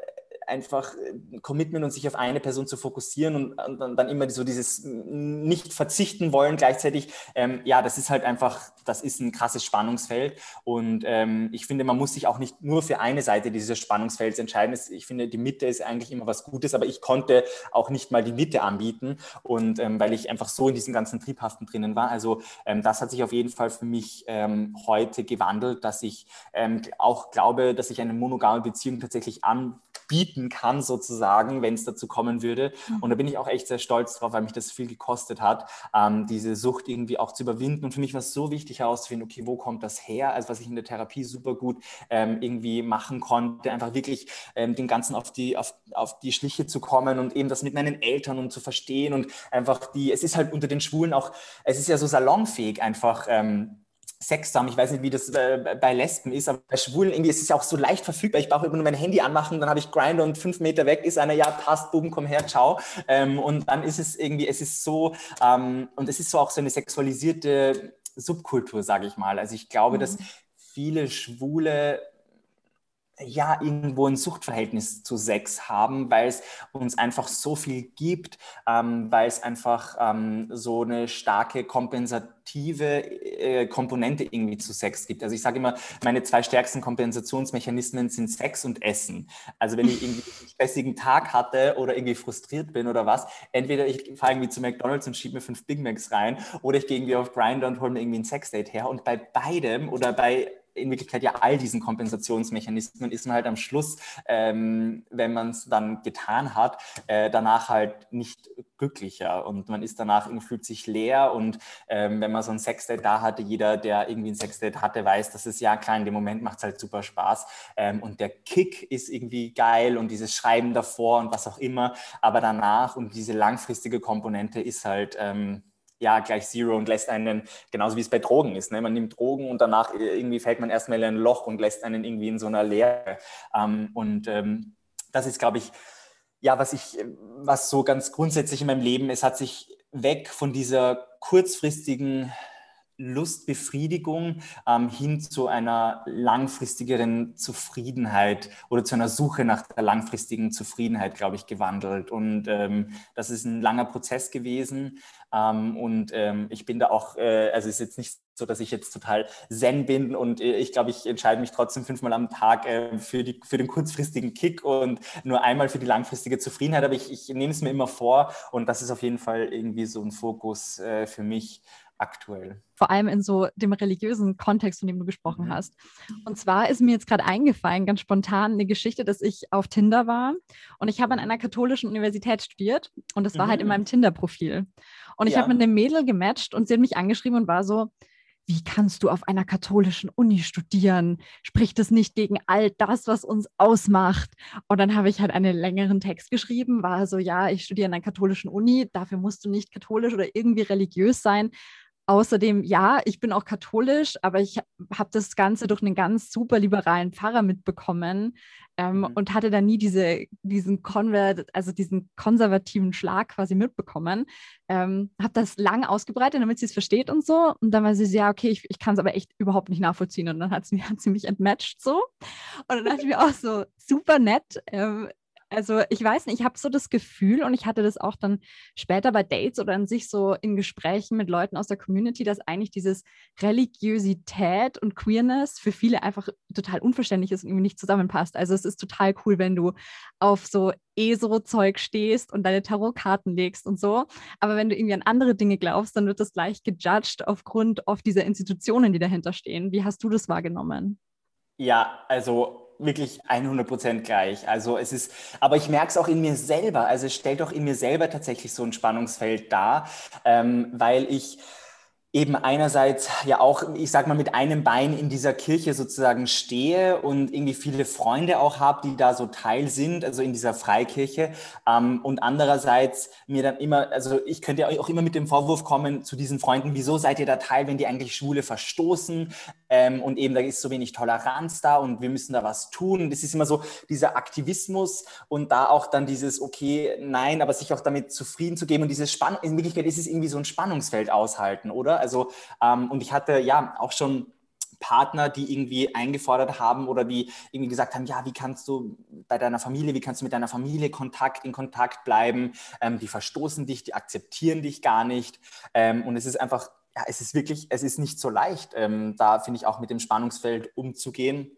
E: einfach äh, Commitment und sich auf eine Person zu fokussieren und, und dann immer so dieses nicht verzichten wollen gleichzeitig, ähm, ja, das ist halt einfach, das ist ein krasses Spannungsfeld und ähm, ich finde, man muss sich auch nicht nur für eine Seite dieses Spannungsfelds entscheiden. Ich finde, die Mitte ist eigentlich immer was Gutes, aber ich konnte auch nicht mal die Mitte anbieten und ähm, weil ich einfach so in diesem ganzen Triebhaften drinnen war. Also ähm, das hat sich auf jeden Fall für mich ähm, heute gewandelt, dass ich ähm, auch glaube, dass ich eine monogame Beziehung tatsächlich anbieten bieten kann, sozusagen, wenn es dazu kommen würde. Mhm. Und da bin ich auch echt sehr stolz drauf, weil mich das viel gekostet hat, ähm, diese Sucht irgendwie auch zu überwinden. Und für mich war es so wichtig herauszufinden, okay, wo kommt das her? Also was ich in der Therapie super gut ähm, irgendwie machen konnte, einfach wirklich ähm, den Ganzen auf die, auf, auf die Schliche zu kommen und eben das mit meinen Eltern und zu verstehen und einfach die, es ist halt unter den Schwulen auch, es ist ja so salonfähig einfach. Ähm, Sex haben. Ich weiß nicht, wie das äh, bei Lesben ist, aber bei Schwulen irgendwie ist es ja auch so leicht verfügbar. Ich brauche immer nur mein Handy anmachen, dann habe ich Grind und fünf Meter weg ist einer, ja, passt, Buben, komm her, ciao. Ähm, und dann ist es irgendwie, es ist so, ähm, und es ist so auch so eine sexualisierte Subkultur, sage ich mal. Also ich glaube, mhm. dass viele Schwule ja irgendwo ein Suchtverhältnis zu Sex haben, weil es uns einfach so viel gibt, ähm, weil es einfach ähm, so eine starke kompensative äh, Komponente irgendwie zu Sex gibt. Also ich sage immer, meine zwei stärksten Kompensationsmechanismen sind Sex und Essen. Also wenn ich irgendwie einen stressigen Tag hatte oder irgendwie frustriert bin oder was, entweder ich fahre irgendwie zu McDonalds und schiebe mir fünf Big Macs rein oder ich gehe irgendwie auf Grindr und hole mir irgendwie ein Sexdate her und bei beidem oder bei in Wirklichkeit ja all diesen Kompensationsmechanismen ist man halt am Schluss, ähm, wenn man es dann getan hat, äh, danach halt nicht glücklicher. Und man ist danach irgendwie fühlt sich leer. Und ähm, wenn man so ein Sexdate da hatte, jeder, der irgendwie ein Sexdate hatte, weiß, dass es ja klar, in dem Moment macht es halt super Spaß. Ähm, und der Kick ist irgendwie geil und dieses Schreiben davor und was auch immer, aber danach und diese langfristige Komponente ist halt ähm, ja, gleich Zero und lässt einen, genauso wie es bei Drogen ist. Ne? Man nimmt Drogen und danach irgendwie fällt man erstmal in ein Loch und lässt einen irgendwie in so einer Leere. Ähm, und ähm, das ist, glaube ich, ja, was ich, was so ganz grundsätzlich in meinem Leben, es hat sich weg von dieser kurzfristigen Lustbefriedigung ähm, hin zu einer langfristigeren Zufriedenheit oder zu einer Suche nach der langfristigen Zufriedenheit, glaube ich, gewandelt. Und ähm, das ist ein langer Prozess gewesen. Ähm, und ähm, ich bin da auch, äh, also es ist jetzt nicht so, dass ich jetzt total zen bin und äh, ich glaube, ich entscheide mich trotzdem fünfmal am Tag äh, für, die, für den kurzfristigen Kick und nur einmal für die langfristige Zufriedenheit. Aber ich, ich nehme es mir immer vor und das ist auf jeden Fall irgendwie so ein Fokus äh, für mich aktuell?
B: Vor allem in so dem religiösen Kontext, von dem du gesprochen mhm. hast. Und zwar ist mir jetzt gerade eingefallen, ganz spontan, eine Geschichte, dass ich auf Tinder war und ich habe an einer katholischen Universität studiert und das war mhm. halt in mhm. meinem Tinder-Profil. Und ich ja. habe mit einem Mädel gematcht und sie hat mich angeschrieben und war so, wie kannst du auf einer katholischen Uni studieren? Spricht es nicht gegen all das, was uns ausmacht? Und dann habe ich halt einen längeren Text geschrieben, war so, ja, ich studiere an einer katholischen Uni, dafür musst du nicht katholisch oder irgendwie religiös sein. Außerdem, ja, ich bin auch katholisch, aber ich habe das Ganze durch einen ganz super liberalen Pfarrer mitbekommen ähm, mhm. und hatte da nie diese, diesen Konvert, also diesen konservativen Schlag quasi mitbekommen. Ähm, habe das lang ausgebreitet, damit sie es versteht und so. Und dann war sie so, ja, okay, ich, ich kann es aber echt überhaupt nicht nachvollziehen. Und dann hat sie, hat sie mich entmatcht so. Und dann dachte ich mir auch so, super nett. Ähm, also ich weiß nicht, ich habe so das Gefühl und ich hatte das auch dann später bei Dates oder an sich so in Gesprächen mit Leuten aus der Community, dass eigentlich dieses Religiosität und Queerness für viele einfach total unverständlich ist und irgendwie nicht zusammenpasst. Also es ist total cool, wenn du auf so ESO-Zeug stehst und deine Tarotkarten legst und so. Aber wenn du irgendwie an andere Dinge glaubst, dann wird das gleich gejudged aufgrund auf dieser Institutionen, die dahinter stehen. Wie hast du das wahrgenommen?
E: Ja, also wirklich 100 Prozent gleich. Also es ist, aber ich merke es auch in mir selber. Also es stellt auch in mir selber tatsächlich so ein Spannungsfeld dar, ähm, weil ich eben einerseits ja auch, ich sag mal, mit einem Bein in dieser Kirche sozusagen stehe und irgendwie viele Freunde auch habe, die da so Teil sind, also in dieser Freikirche. Ähm, und andererseits mir dann immer, also ich könnte auch immer mit dem Vorwurf kommen zu diesen Freunden, wieso seid ihr da Teil, wenn die eigentlich Schwule verstoßen? Ähm, und eben da ist so wenig Toleranz da und wir müssen da was tun. Das ist immer so dieser Aktivismus und da auch dann dieses, okay, nein, aber sich auch damit zufrieden zu geben und diese Spannung, in Wirklichkeit ist es irgendwie so ein Spannungsfeld aushalten, oder? Also, ähm, und ich hatte ja auch schon Partner, die irgendwie eingefordert haben oder die irgendwie gesagt haben, ja, wie kannst du bei deiner Familie, wie kannst du mit deiner Familie Kontakt in Kontakt bleiben? Ähm, die verstoßen dich, die akzeptieren dich gar nicht. Ähm, und es ist einfach, ja, es ist wirklich, es ist nicht so leicht, ähm, da finde ich auch mit dem Spannungsfeld umzugehen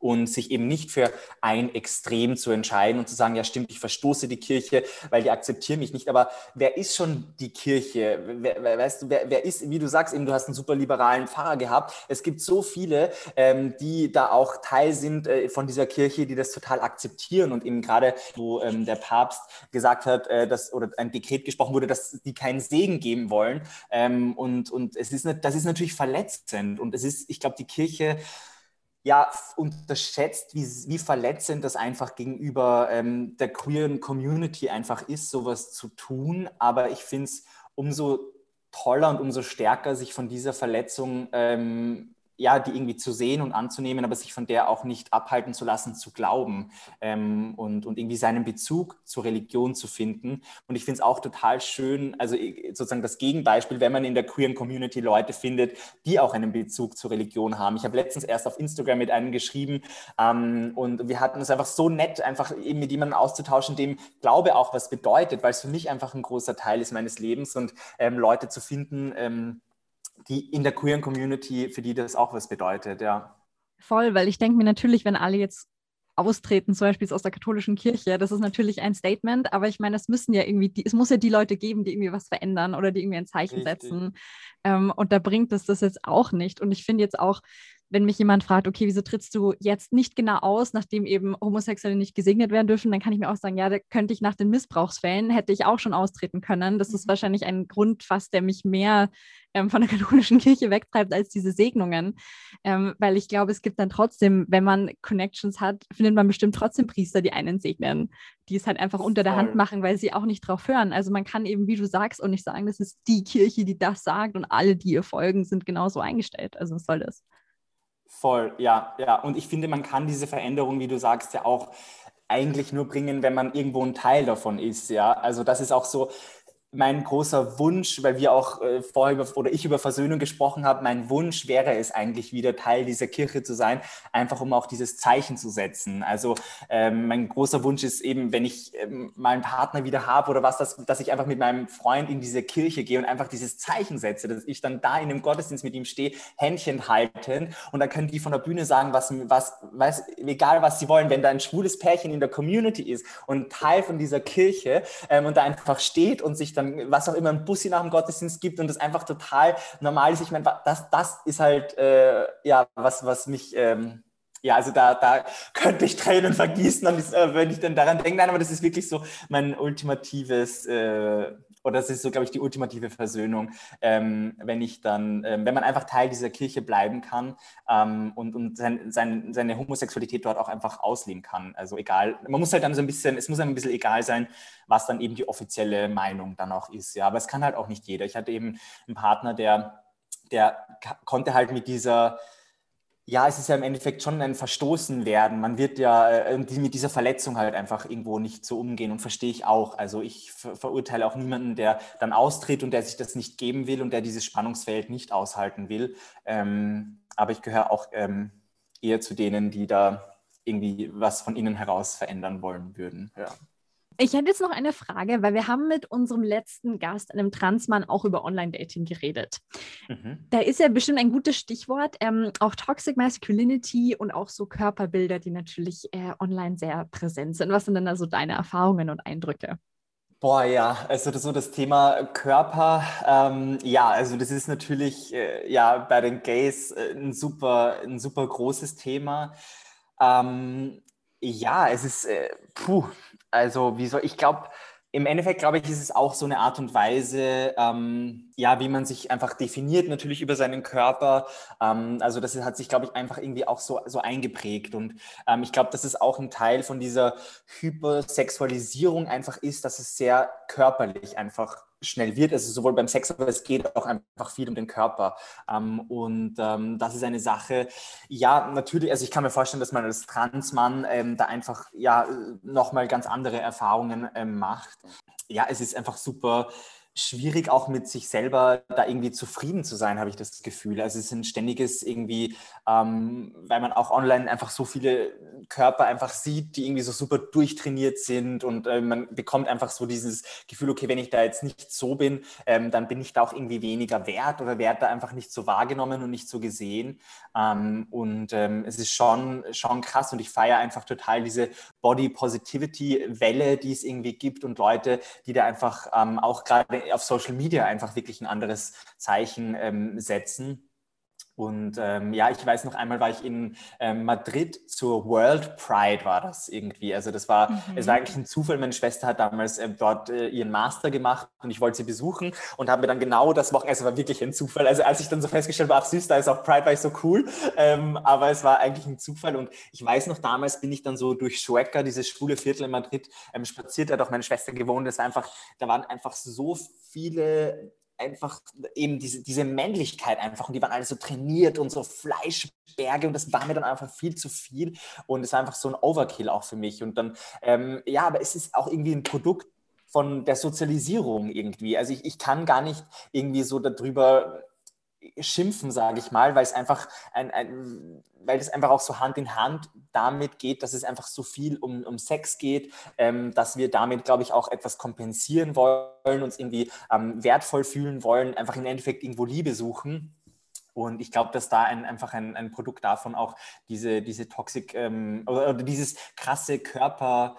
E: und sich eben nicht für ein Extrem zu entscheiden und zu sagen, ja stimmt, ich verstoße die Kirche, weil die akzeptieren mich nicht. Aber wer ist schon die Kirche? Wer, weißt du, wer, wer, ist, wie du sagst, eben du hast einen super liberalen Pfarrer gehabt. Es gibt so viele, ähm, die da auch Teil sind äh, von dieser Kirche, die das total akzeptieren und eben gerade, wo ähm, der Papst gesagt hat, äh, dass oder ein Dekret gesprochen wurde, dass die keinen Segen geben wollen. Ähm, und und es ist, das ist natürlich verletzend und es ist, ich glaube, die Kirche ja, unterschätzt, wie, wie verletzend das einfach gegenüber ähm, der queeren Community einfach ist, sowas zu tun. Aber ich finde es umso toller und umso stärker, sich von dieser Verletzung ähm, ja, die irgendwie zu sehen und anzunehmen, aber sich von der auch nicht abhalten zu lassen, zu glauben ähm, und, und irgendwie seinen Bezug zur Religion zu finden. Und ich finde es auch total schön, also sozusagen das Gegenbeispiel, wenn man in der queeren Community Leute findet, die auch einen Bezug zur Religion haben. Ich habe letztens erst auf Instagram mit einem geschrieben ähm, und wir hatten es einfach so nett, einfach eben mit jemandem auszutauschen, dem Glaube auch was bedeutet, weil es für mich einfach ein großer Teil ist meines Lebens und ähm, Leute zu finden, ähm, die in der queeren Community, für die das auch was bedeutet, ja.
B: Voll, weil ich denke mir natürlich, wenn alle jetzt austreten, zum Beispiel aus der katholischen Kirche, das ist natürlich ein Statement, aber ich meine, es müssen ja irgendwie, die, es muss ja die Leute geben, die irgendwie was verändern oder die irgendwie ein Zeichen Richtig. setzen. Ähm, und da bringt es das jetzt auch nicht. Und ich finde jetzt auch, wenn mich jemand fragt, okay, wieso trittst du jetzt nicht genau aus, nachdem eben Homosexuelle nicht gesegnet werden dürfen, dann kann ich mir auch sagen, ja, da könnte ich nach den Missbrauchsfällen, hätte ich auch schon austreten können. Das ist mhm. wahrscheinlich ein Grund fast, der mich mehr ähm, von der katholischen Kirche wegtreibt als diese Segnungen. Ähm, weil ich glaube, es gibt dann trotzdem, wenn man Connections hat, findet man bestimmt trotzdem Priester, die einen segnen, die es halt einfach unter der Hand machen, weil sie auch nicht drauf hören. Also man kann eben, wie du sagst, auch nicht sagen, das ist die Kirche, die das sagt und alle, die ihr folgen, sind genauso eingestellt. Also was soll das?
E: Voll, ja, ja. Und ich finde, man kann diese Veränderung, wie du sagst, ja auch eigentlich nur bringen, wenn man irgendwo ein Teil davon ist, ja. Also das ist auch so, mein großer Wunsch, weil wir auch äh, vorher über, oder ich über Versöhnung gesprochen habe, mein Wunsch wäre es eigentlich wieder Teil dieser Kirche zu sein, einfach um auch dieses Zeichen zu setzen. Also ähm, mein großer Wunsch ist eben, wenn ich ähm, mal einen Partner wieder habe oder was, dass, dass ich einfach mit meinem Freund in diese Kirche gehe und einfach dieses Zeichen setze, dass ich dann da in dem Gottesdienst mit ihm stehe, Händchen halten und dann können die von der Bühne sagen, was, was, weiß, egal was sie wollen, wenn da ein schwules Pärchen in der Community ist und Teil von dieser Kirche ähm, und da einfach steht und sich dann dann was auch immer ein Bussi nach dem Gottesdienst gibt und das einfach total normal ist. Ich meine, das, das ist halt äh, ja was, was mich ähm, ja, also da, da könnte ich Tränen vergießen, äh, wenn ich dann daran denke. Nein, aber das ist wirklich so mein ultimatives äh, oder das ist so, glaube ich, die ultimative Versöhnung, ähm, wenn ich dann, ähm, wenn man einfach Teil dieser Kirche bleiben kann ähm, und, und sein, sein, seine Homosexualität dort auch einfach ausleben kann. Also egal, man muss halt dann so ein bisschen, es muss einem ein bisschen egal sein, was dann eben die offizielle Meinung dann auch ist. Ja, aber es kann halt auch nicht jeder. Ich hatte eben einen Partner, der, der konnte halt mit dieser ja, es ist ja im Endeffekt schon ein Verstoßen werden. Man wird ja äh, mit dieser Verletzung halt einfach irgendwo nicht so umgehen und verstehe ich auch. Also ich ver verurteile auch niemanden, der dann austritt und der sich das nicht geben will und der dieses Spannungsfeld nicht aushalten will. Ähm, aber ich gehöre auch ähm, eher zu denen, die da irgendwie was von innen heraus verändern wollen würden. Ja.
B: Ich hätte jetzt noch eine Frage, weil wir haben mit unserem letzten Gast, einem Transmann, auch über Online-Dating geredet. Mhm. Da ist ja bestimmt ein gutes Stichwort, ähm, auch Toxic Masculinity und auch so Körperbilder, die natürlich äh, online sehr präsent sind. Was sind denn da so deine Erfahrungen und Eindrücke?
E: Boah, ja, also das, so das Thema Körper, ähm, ja, also das ist natürlich äh, ja bei den Gays äh, ein super, ein super großes Thema. Ähm, ja, es ist, äh, puh, also, wie soll ich glaube, im Endeffekt glaube ich, ist es auch so eine Art und Weise, ähm, ja, wie man sich einfach definiert, natürlich über seinen Körper. Ähm, also das hat sich, glaube ich, einfach irgendwie auch so, so eingeprägt. Und ähm, ich glaube, dass es auch ein Teil von dieser Hypersexualisierung einfach ist, dass es sehr körperlich einfach schnell wird. Also sowohl beim Sex, aber es geht auch einfach viel um den Körper. Ähm, und ähm, das ist eine Sache, ja, natürlich, also ich kann mir vorstellen, dass man als Transmann ähm, da einfach ja nochmal ganz andere Erfahrungen ähm, macht. Ja, es ist einfach super schwierig auch mit sich selber da irgendwie zufrieden zu sein, habe ich das Gefühl. Also es ist ein ständiges irgendwie, ähm, weil man auch online einfach so viele Körper einfach sieht, die irgendwie so super durchtrainiert sind und äh, man bekommt einfach so dieses Gefühl, okay, wenn ich da jetzt nicht so bin, ähm, dann bin ich da auch irgendwie weniger wert oder werde da einfach nicht so wahrgenommen und nicht so gesehen. Ähm, und ähm, es ist schon, schon krass und ich feiere einfach total diese Body Positivity Welle, die es irgendwie gibt und Leute, die da einfach ähm, auch gerade auf Social Media einfach wirklich ein anderes Zeichen ähm, setzen. Und ähm, ja, ich weiß noch einmal war ich in ähm, Madrid zur World Pride war das irgendwie. Also das war, mhm. es war eigentlich ein Zufall. Meine Schwester hat damals äh, dort äh, ihren Master gemacht und ich wollte sie besuchen und habe mir dann genau das Wochenende, also war wirklich ein Zufall. Also als ich dann so festgestellt habe, ach süß, da ist auch Pride, war ich so cool. Ähm, aber es war eigentlich ein Zufall und ich weiß noch, damals bin ich dann so durch Schueca, dieses schwule Viertel in Madrid, ähm, spaziert, da hat auch meine Schwester gewohnt. Das war einfach, da waren einfach so viele einfach eben diese, diese Männlichkeit einfach und die waren alle so trainiert und so Fleischberge und das war mir dann einfach viel zu viel und es war einfach so ein Overkill auch für mich und dann, ähm, ja, aber es ist auch irgendwie ein Produkt von der Sozialisierung irgendwie. Also ich, ich kann gar nicht irgendwie so darüber schimpfen, sage ich mal, weil es einfach ein, ein, weil es einfach auch so Hand in Hand damit geht, dass es einfach so viel um, um Sex geht, ähm, dass wir damit, glaube ich, auch etwas kompensieren wollen, uns irgendwie ähm, wertvoll fühlen wollen, einfach im Endeffekt irgendwo Liebe suchen. Und ich glaube, dass da ein, einfach ein, ein Produkt davon auch diese, diese Toxik ähm, oder, oder, dieses krasse Körper,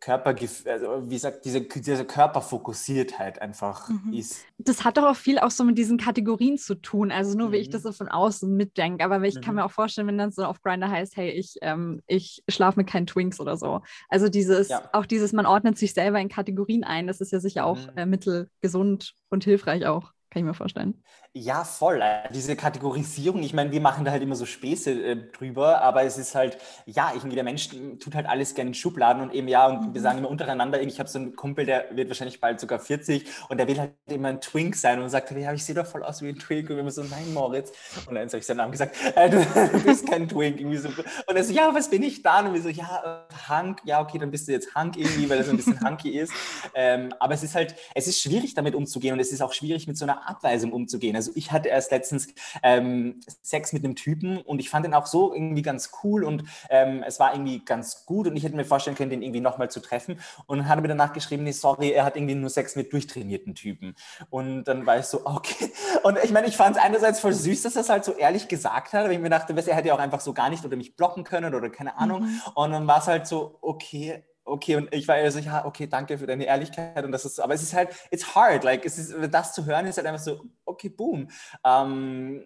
E: Körper, also wie gesagt, diese, diese Körperfokussiertheit einfach mhm. ist.
B: Das hat doch auch viel auch so mit diesen Kategorien zu tun. Also nur, mhm. wie ich mhm. das so von außen mitdenke. Aber ich mhm. kann mir auch vorstellen, wenn dann so auf Grinder heißt, hey, ich, ähm, ich schlafe mit keinen Twinks oder so. Also dieses, ja. auch dieses, man ordnet sich selber in Kategorien ein, das ist ja sicher auch mhm. äh, mittelgesund und hilfreich auch. Kann ich mir vorstellen.
E: Ja, voll. Diese Kategorisierung, ich meine, wir machen da halt immer so Späße äh, drüber, aber es ist halt, ja, irgendwie der Mensch tut halt alles gerne in Schubladen und eben ja, und mhm. wir sagen immer untereinander, ich habe so einen Kumpel, der wird wahrscheinlich bald sogar 40 und der will halt immer ein Twink sein und sagt, ja, ich sehe doch voll aus wie ein Twink und wir so, nein, Moritz. Und dann habe ich seinen Namen gesagt, äh, du, du, bist kein Twink. Irgendwie so. Und er so, ja, was bin ich dann? Und wir so, ja, äh, Hank, ja, okay, dann bist du jetzt Hank irgendwie, weil er so ein bisschen hunky ist. Ähm, aber es ist halt, es ist schwierig damit umzugehen und es ist auch schwierig mit so einer Abweisung umzugehen. Also ich hatte erst letztens ähm, Sex mit einem Typen und ich fand den auch so irgendwie ganz cool und ähm, es war irgendwie ganz gut und ich hätte mir vorstellen können, den irgendwie nochmal zu treffen und hat mir danach geschrieben, nee, sorry, er hat irgendwie nur Sex mit durchtrainierten Typen. Und dann war ich so, okay. Und ich meine, ich fand es einerseits voll süß, dass er es halt so ehrlich gesagt hat, aber ich mir dachte, er hätte ja auch einfach so gar nicht oder mich blocken können oder keine Ahnung. Mhm. Und dann war es halt so, okay, okay, und ich war eher so, ja, okay, danke für deine Ehrlichkeit und das ist, aber es ist halt, it's hard, like, es ist, das zu hören ist halt einfach so, okay, boom. Ähm,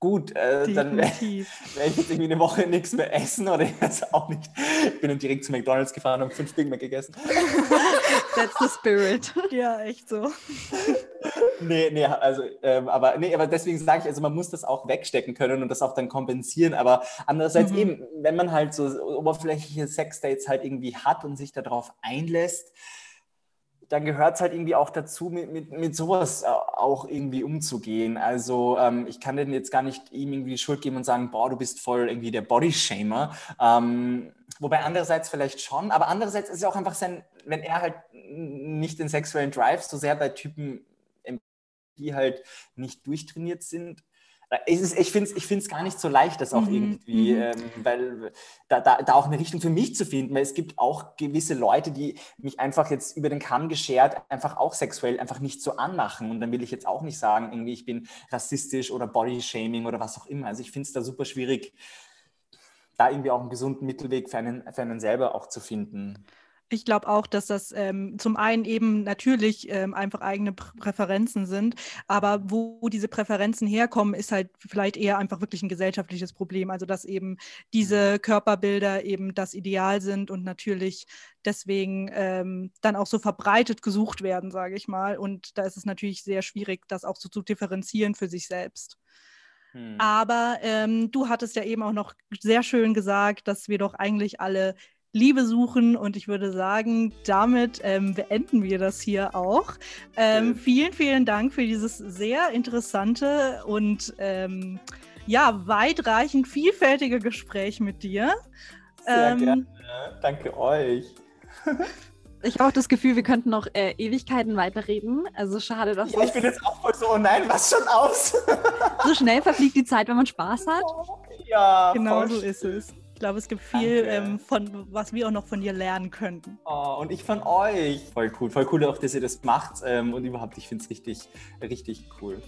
E: gut, äh, dann werde werd ich jetzt irgendwie eine Woche nichts mehr essen oder ich weiß auch nicht. Ich bin dann direkt zu McDonalds gefahren und fünf Big Mac gegessen.
B: That's the spirit.
C: Ja, echt so.
E: nee, nee, also, ähm, aber, nee, aber deswegen sage ich, also man muss das auch wegstecken können und das auch dann kompensieren. Aber andererseits mhm. eben, wenn man halt so oberflächliche Sexdates halt irgendwie hat und sich darauf einlässt, dann gehört es halt irgendwie auch dazu, mit, mit, mit sowas äh, auch irgendwie umzugehen. Also ähm, ich kann denn jetzt gar nicht ihm irgendwie Schuld geben und sagen, boah, du bist voll irgendwie der Bodyshamer. Ähm, wobei andererseits vielleicht schon, aber andererseits ist es auch einfach sein, wenn er halt nicht den sexuellen Drive so sehr bei Typen, die halt nicht durchtrainiert sind, ist, ich finde es ich find's gar nicht so leicht, das auch mhm. irgendwie, mhm. ähm, weil da, da, da auch eine Richtung für mich zu finden, weil es gibt auch gewisse Leute, die mich einfach jetzt über den Kamm geschert einfach auch sexuell einfach nicht so anmachen. Und dann will ich jetzt auch nicht sagen, irgendwie ich bin rassistisch oder Bodyshaming oder was auch immer. Also ich finde es da super schwierig, da irgendwie auch einen gesunden Mittelweg für einen, für einen selber auch zu finden.
C: Ich glaube auch, dass das ähm, zum einen eben natürlich ähm, einfach eigene Präferenzen sind, aber wo diese Präferenzen herkommen, ist halt vielleicht eher einfach wirklich ein gesellschaftliches Problem. Also dass eben diese mhm. Körperbilder eben das Ideal sind und natürlich deswegen ähm, dann auch so verbreitet gesucht werden, sage ich mal. Und da ist es natürlich sehr schwierig, das auch so zu differenzieren für sich selbst. Hm. Aber ähm, du hattest ja eben auch noch sehr schön gesagt, dass wir doch eigentlich alle Liebe suchen. Und ich würde sagen, damit ähm, beenden wir das hier auch. Ähm, vielen, vielen Dank für dieses sehr interessante und ähm, ja, weitreichend vielfältige Gespräch mit dir.
E: Sehr ähm, gerne. Danke euch.
B: Ich habe auch das Gefühl, wir könnten noch äh, Ewigkeiten weiterreden. Also schade, dass.
E: Ja, ich bin jetzt auch voll so, oh nein, was schon aus?
B: so schnell verfliegt die Zeit, wenn man Spaß hat.
C: Ja, genau so ist es. Ich glaube, es gibt viel, ähm, von was wir auch noch von dir lernen könnten.
E: Oh, und ich von euch. Voll cool. Voll cool auch, dass ihr das macht. Ähm, und überhaupt, ich finde es richtig, richtig cool.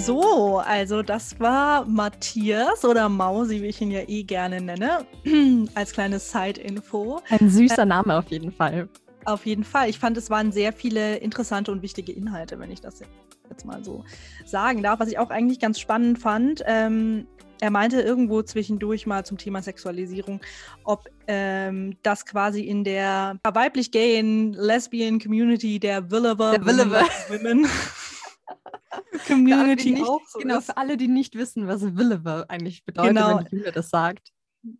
C: So, also das war Matthias oder Mausi, wie ich ihn ja eh gerne nenne, als kleine Side-Info.
B: Ein süßer äh, Name auf jeden Fall.
C: Auf jeden Fall. Ich fand, es waren sehr viele interessante und wichtige Inhalte, wenn ich das jetzt mal so sagen darf. Was ich auch eigentlich ganz spannend fand, ähm, er meinte irgendwo zwischendurch mal zum Thema Sexualisierung, ob ähm, das quasi in der weiblich-gayen, lesbian Community der Williver
B: Women Community nicht, auch so Genau, ist. für alle, die nicht wissen, was Williver eigentlich bedeutet, genau. wenn Julia das sagt.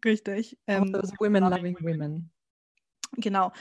C: Richtig. Ähm,
B: women loving women.
C: Genau.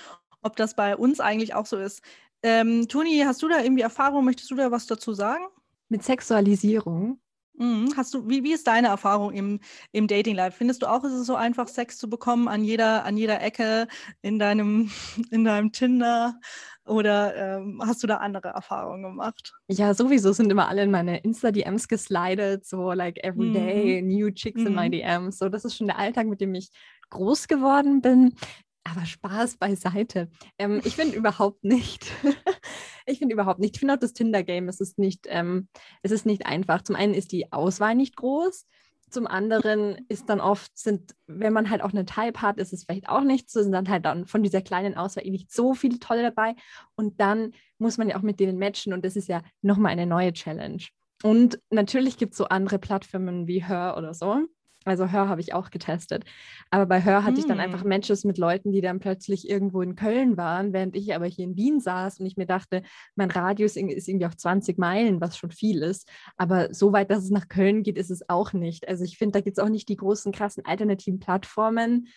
C: Ob das bei uns eigentlich auch so ist. Ähm, Toni, hast du da irgendwie Erfahrung? Möchtest du da was dazu sagen?
B: Mit Sexualisierung?
C: Mhm. Hast du, wie, wie ist deine Erfahrung im, im Dating Life? Findest du auch, ist es so einfach, Sex zu bekommen an jeder, an jeder Ecke in deinem, in deinem Tinder? Oder ähm, hast du da andere Erfahrungen gemacht?
B: Ja, sowieso sind immer alle in meine Insta-DMs geslidet, so like every day, mhm. new chicks mhm. in my mhm. DMs. So, das ist schon der Alltag, mit dem ich groß geworden bin. Aber Spaß beiseite. Ähm, ich finde überhaupt nicht. ich finde überhaupt nicht. Ich finde auch das Tinder-Game, es ist nicht, ähm, es ist nicht einfach. Zum einen ist die Auswahl nicht groß. Zum anderen ist dann oft, sind, wenn man halt auch eine Type hat, ist es vielleicht auch nicht so, sind dann halt dann von dieser kleinen Auswahl eh nicht so viele tolle dabei. Und dann muss man ja auch mit denen matchen und das ist ja nochmal eine neue Challenge. Und natürlich gibt es so andere Plattformen wie Her oder so. Also Hör habe ich auch getestet. Aber bei Hör hatte ich dann einfach hm. Matches mit Leuten, die dann plötzlich irgendwo in Köln waren, während ich aber hier in Wien saß und ich mir dachte, mein Radius ist irgendwie auf 20 Meilen, was schon viel ist. Aber so weit, dass es nach Köln geht, ist es auch nicht. Also ich finde, da gibt es auch nicht die großen, krassen alternativen Plattformen.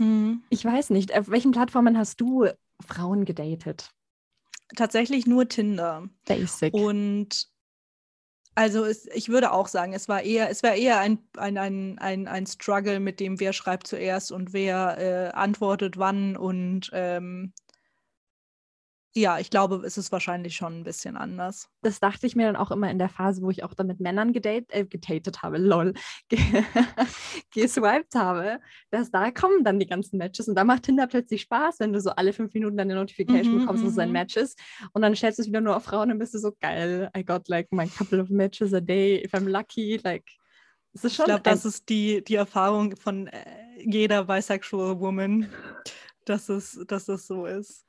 B: Hm. Ich weiß nicht, auf welchen Plattformen hast du Frauen gedatet?
C: Tatsächlich nur Tinder.
B: Basic.
C: Und also es, ich würde auch sagen, es war eher, es war eher ein, ein, ein, ein, ein Struggle mit dem, wer schreibt zuerst und wer äh, antwortet wann und ähm, ja, ich glaube, es ist wahrscheinlich schon ein bisschen anders.
B: Das dachte ich mir dann auch immer in der Phase, wo ich auch dann mit Männern gedate, äh, gedatet habe, lol, geswiped habe, dass da kommen dann die ganzen Matches und da macht Tinder plötzlich Spaß, wenn du so alle fünf Minuten deine Notification mhm, bekommst, dass es ein mhm. Match ist und dann stellst du es wieder nur auf Frauen und bist du so geil, I got like my couple of matches a day, if I'm lucky, like
C: ich glaube, das ist die, die Erfahrung von äh, jeder bisexual woman dass es, dass es so ist.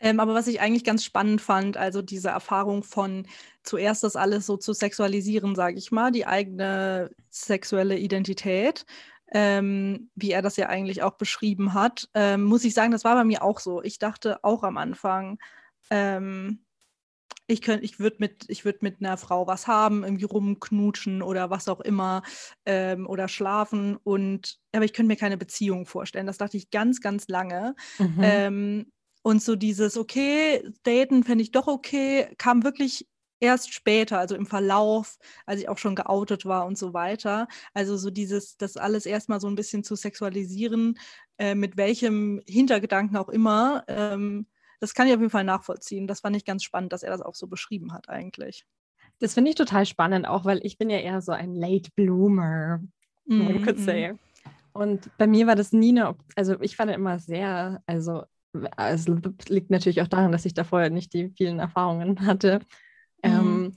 C: Ähm, aber was ich eigentlich ganz spannend fand, also diese Erfahrung von zuerst das alles so zu sexualisieren, sage ich mal, die eigene sexuelle Identität, ähm, wie er das ja eigentlich auch beschrieben hat, ähm, muss ich sagen, das war bei mir auch so. Ich dachte auch am Anfang, ähm, ich, ich würde mit, würd mit einer Frau was haben, irgendwie rumknutschen oder was auch immer ähm, oder schlafen. Und aber ich könnte mir keine Beziehung vorstellen. Das dachte ich ganz, ganz lange. Mhm. Ähm, und so dieses, okay, daten fände ich doch okay, kam wirklich erst später, also im Verlauf, als ich auch schon geoutet war und so weiter. Also so dieses, das alles erstmal so ein bisschen zu sexualisieren, äh, mit welchem Hintergedanken auch immer. Ähm, das kann ich auf jeden Fall nachvollziehen. Das fand ich ganz spannend, dass er das auch so beschrieben hat eigentlich.
B: Das finde ich total spannend, auch weil ich bin ja eher so ein Late Bloomer, mm -hmm. could say. Und bei mir war das nie eine, also ich fand immer sehr, also es liegt natürlich auch daran, dass ich da vorher nicht die vielen Erfahrungen hatte. Mhm. Ähm,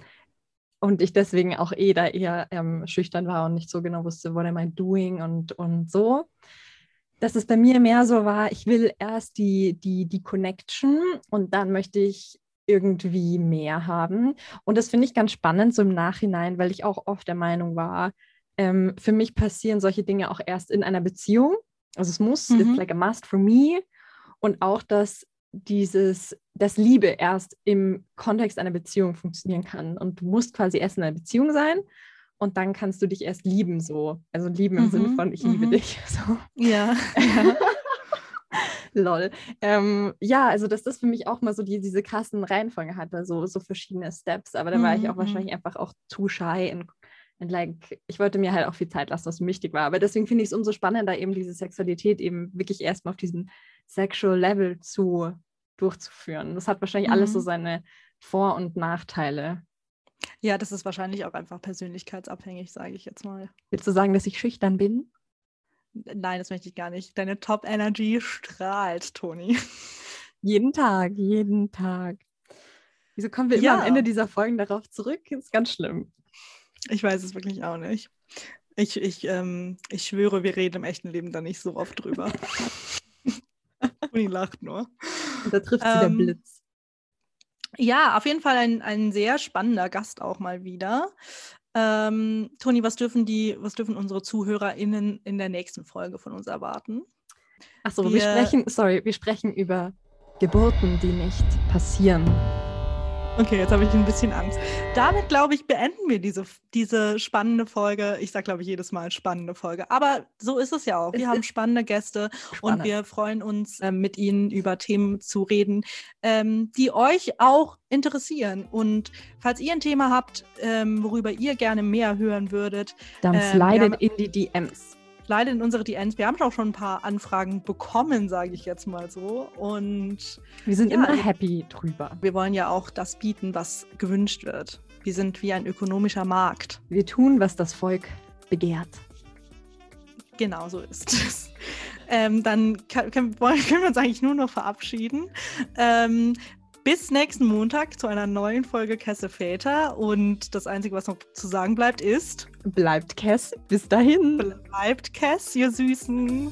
B: und ich deswegen auch eh da eher ähm, schüchtern war und nicht so genau wusste, what am I doing und, und so dass es bei mir mehr so war, ich will erst die, die, die Connection und dann möchte ich irgendwie mehr haben. Und das finde ich ganz spannend so im Nachhinein, weil ich auch oft der Meinung war, ähm, für mich passieren solche Dinge auch erst in einer Beziehung. Also es muss, mhm. it's like a must for me. Und auch, dass dieses, dass Liebe erst im Kontext einer Beziehung funktionieren kann. Und du musst quasi erst in einer Beziehung sein und dann kannst du dich erst lieben, so. Also lieben im mhm. Sinne von, ich liebe mhm. dich. So.
C: Ja.
B: Lol. Ähm, ja, also dass das für mich auch mal so die, diese krassen Reihenfolge hatte, so, so verschiedene Steps. Aber da war ich auch mhm, wahrscheinlich mhm. einfach auch zu shy und, und like, ich wollte mir halt auch viel Zeit lassen, was mir wichtig war. Aber deswegen finde ich es umso spannender, eben diese Sexualität eben wirklich erstmal auf diesem Sexual Level zu durchzuführen. Das hat wahrscheinlich mhm. alles so mhm. seine Vor- und Nachteile.
C: Ja, das ist wahrscheinlich auch einfach persönlichkeitsabhängig, sage ich jetzt mal.
B: Willst du sagen, dass ich schüchtern bin?
C: Nein, das möchte ich gar nicht. Deine Top Energy strahlt, Toni.
B: Jeden Tag, jeden Tag. Wieso kommen wir ja. immer am Ende dieser Folgen darauf zurück? Das ist ganz schlimm.
C: Ich weiß es wirklich auch nicht. Ich, ich, ähm, ich schwöre, wir reden im echten Leben da nicht so oft drüber. Toni lacht nur.
B: Und da trifft sie ähm, der Blitz.
C: Ja, auf jeden Fall ein, ein sehr spannender Gast auch mal wieder. Ähm, Toni, was dürfen die, was dürfen unsere ZuhörerInnen in der nächsten Folge von uns erwarten?
B: Achso, wir, wir sprechen, sorry, wir sprechen über Geburten, die nicht passieren.
C: Okay, jetzt habe ich ein bisschen Angst. Damit, glaube ich, beenden wir diese, diese spannende Folge. Ich sage, glaube ich, jedes Mal spannende Folge. Aber so ist es ja auch. Wir es haben spannende Gäste spannend. und wir freuen uns, äh, mit ihnen über Themen zu reden, ähm, die euch auch interessieren. Und falls ihr ein Thema habt, ähm, worüber ihr gerne mehr hören würdet,
B: dann slidet in die DMs
C: leider in unsere DMs. Wir haben auch schon ein paar Anfragen bekommen, sage ich jetzt mal so. Und
B: wir sind ja, immer happy drüber.
C: Wir wollen ja auch das bieten, was gewünscht wird. Wir sind wie ein ökonomischer Markt.
B: Wir tun, was das Volk begehrt.
C: Genau so ist es. Ähm, dann können, können, wir uns eigentlich nur noch verabschieden. Ähm, bis nächsten Montag zu einer neuen Folge Kesse Väter. Und das Einzige, was noch zu sagen bleibt, ist.
B: Bleibt Kess. Bis dahin.
C: Bleibt Kess, ihr Süßen.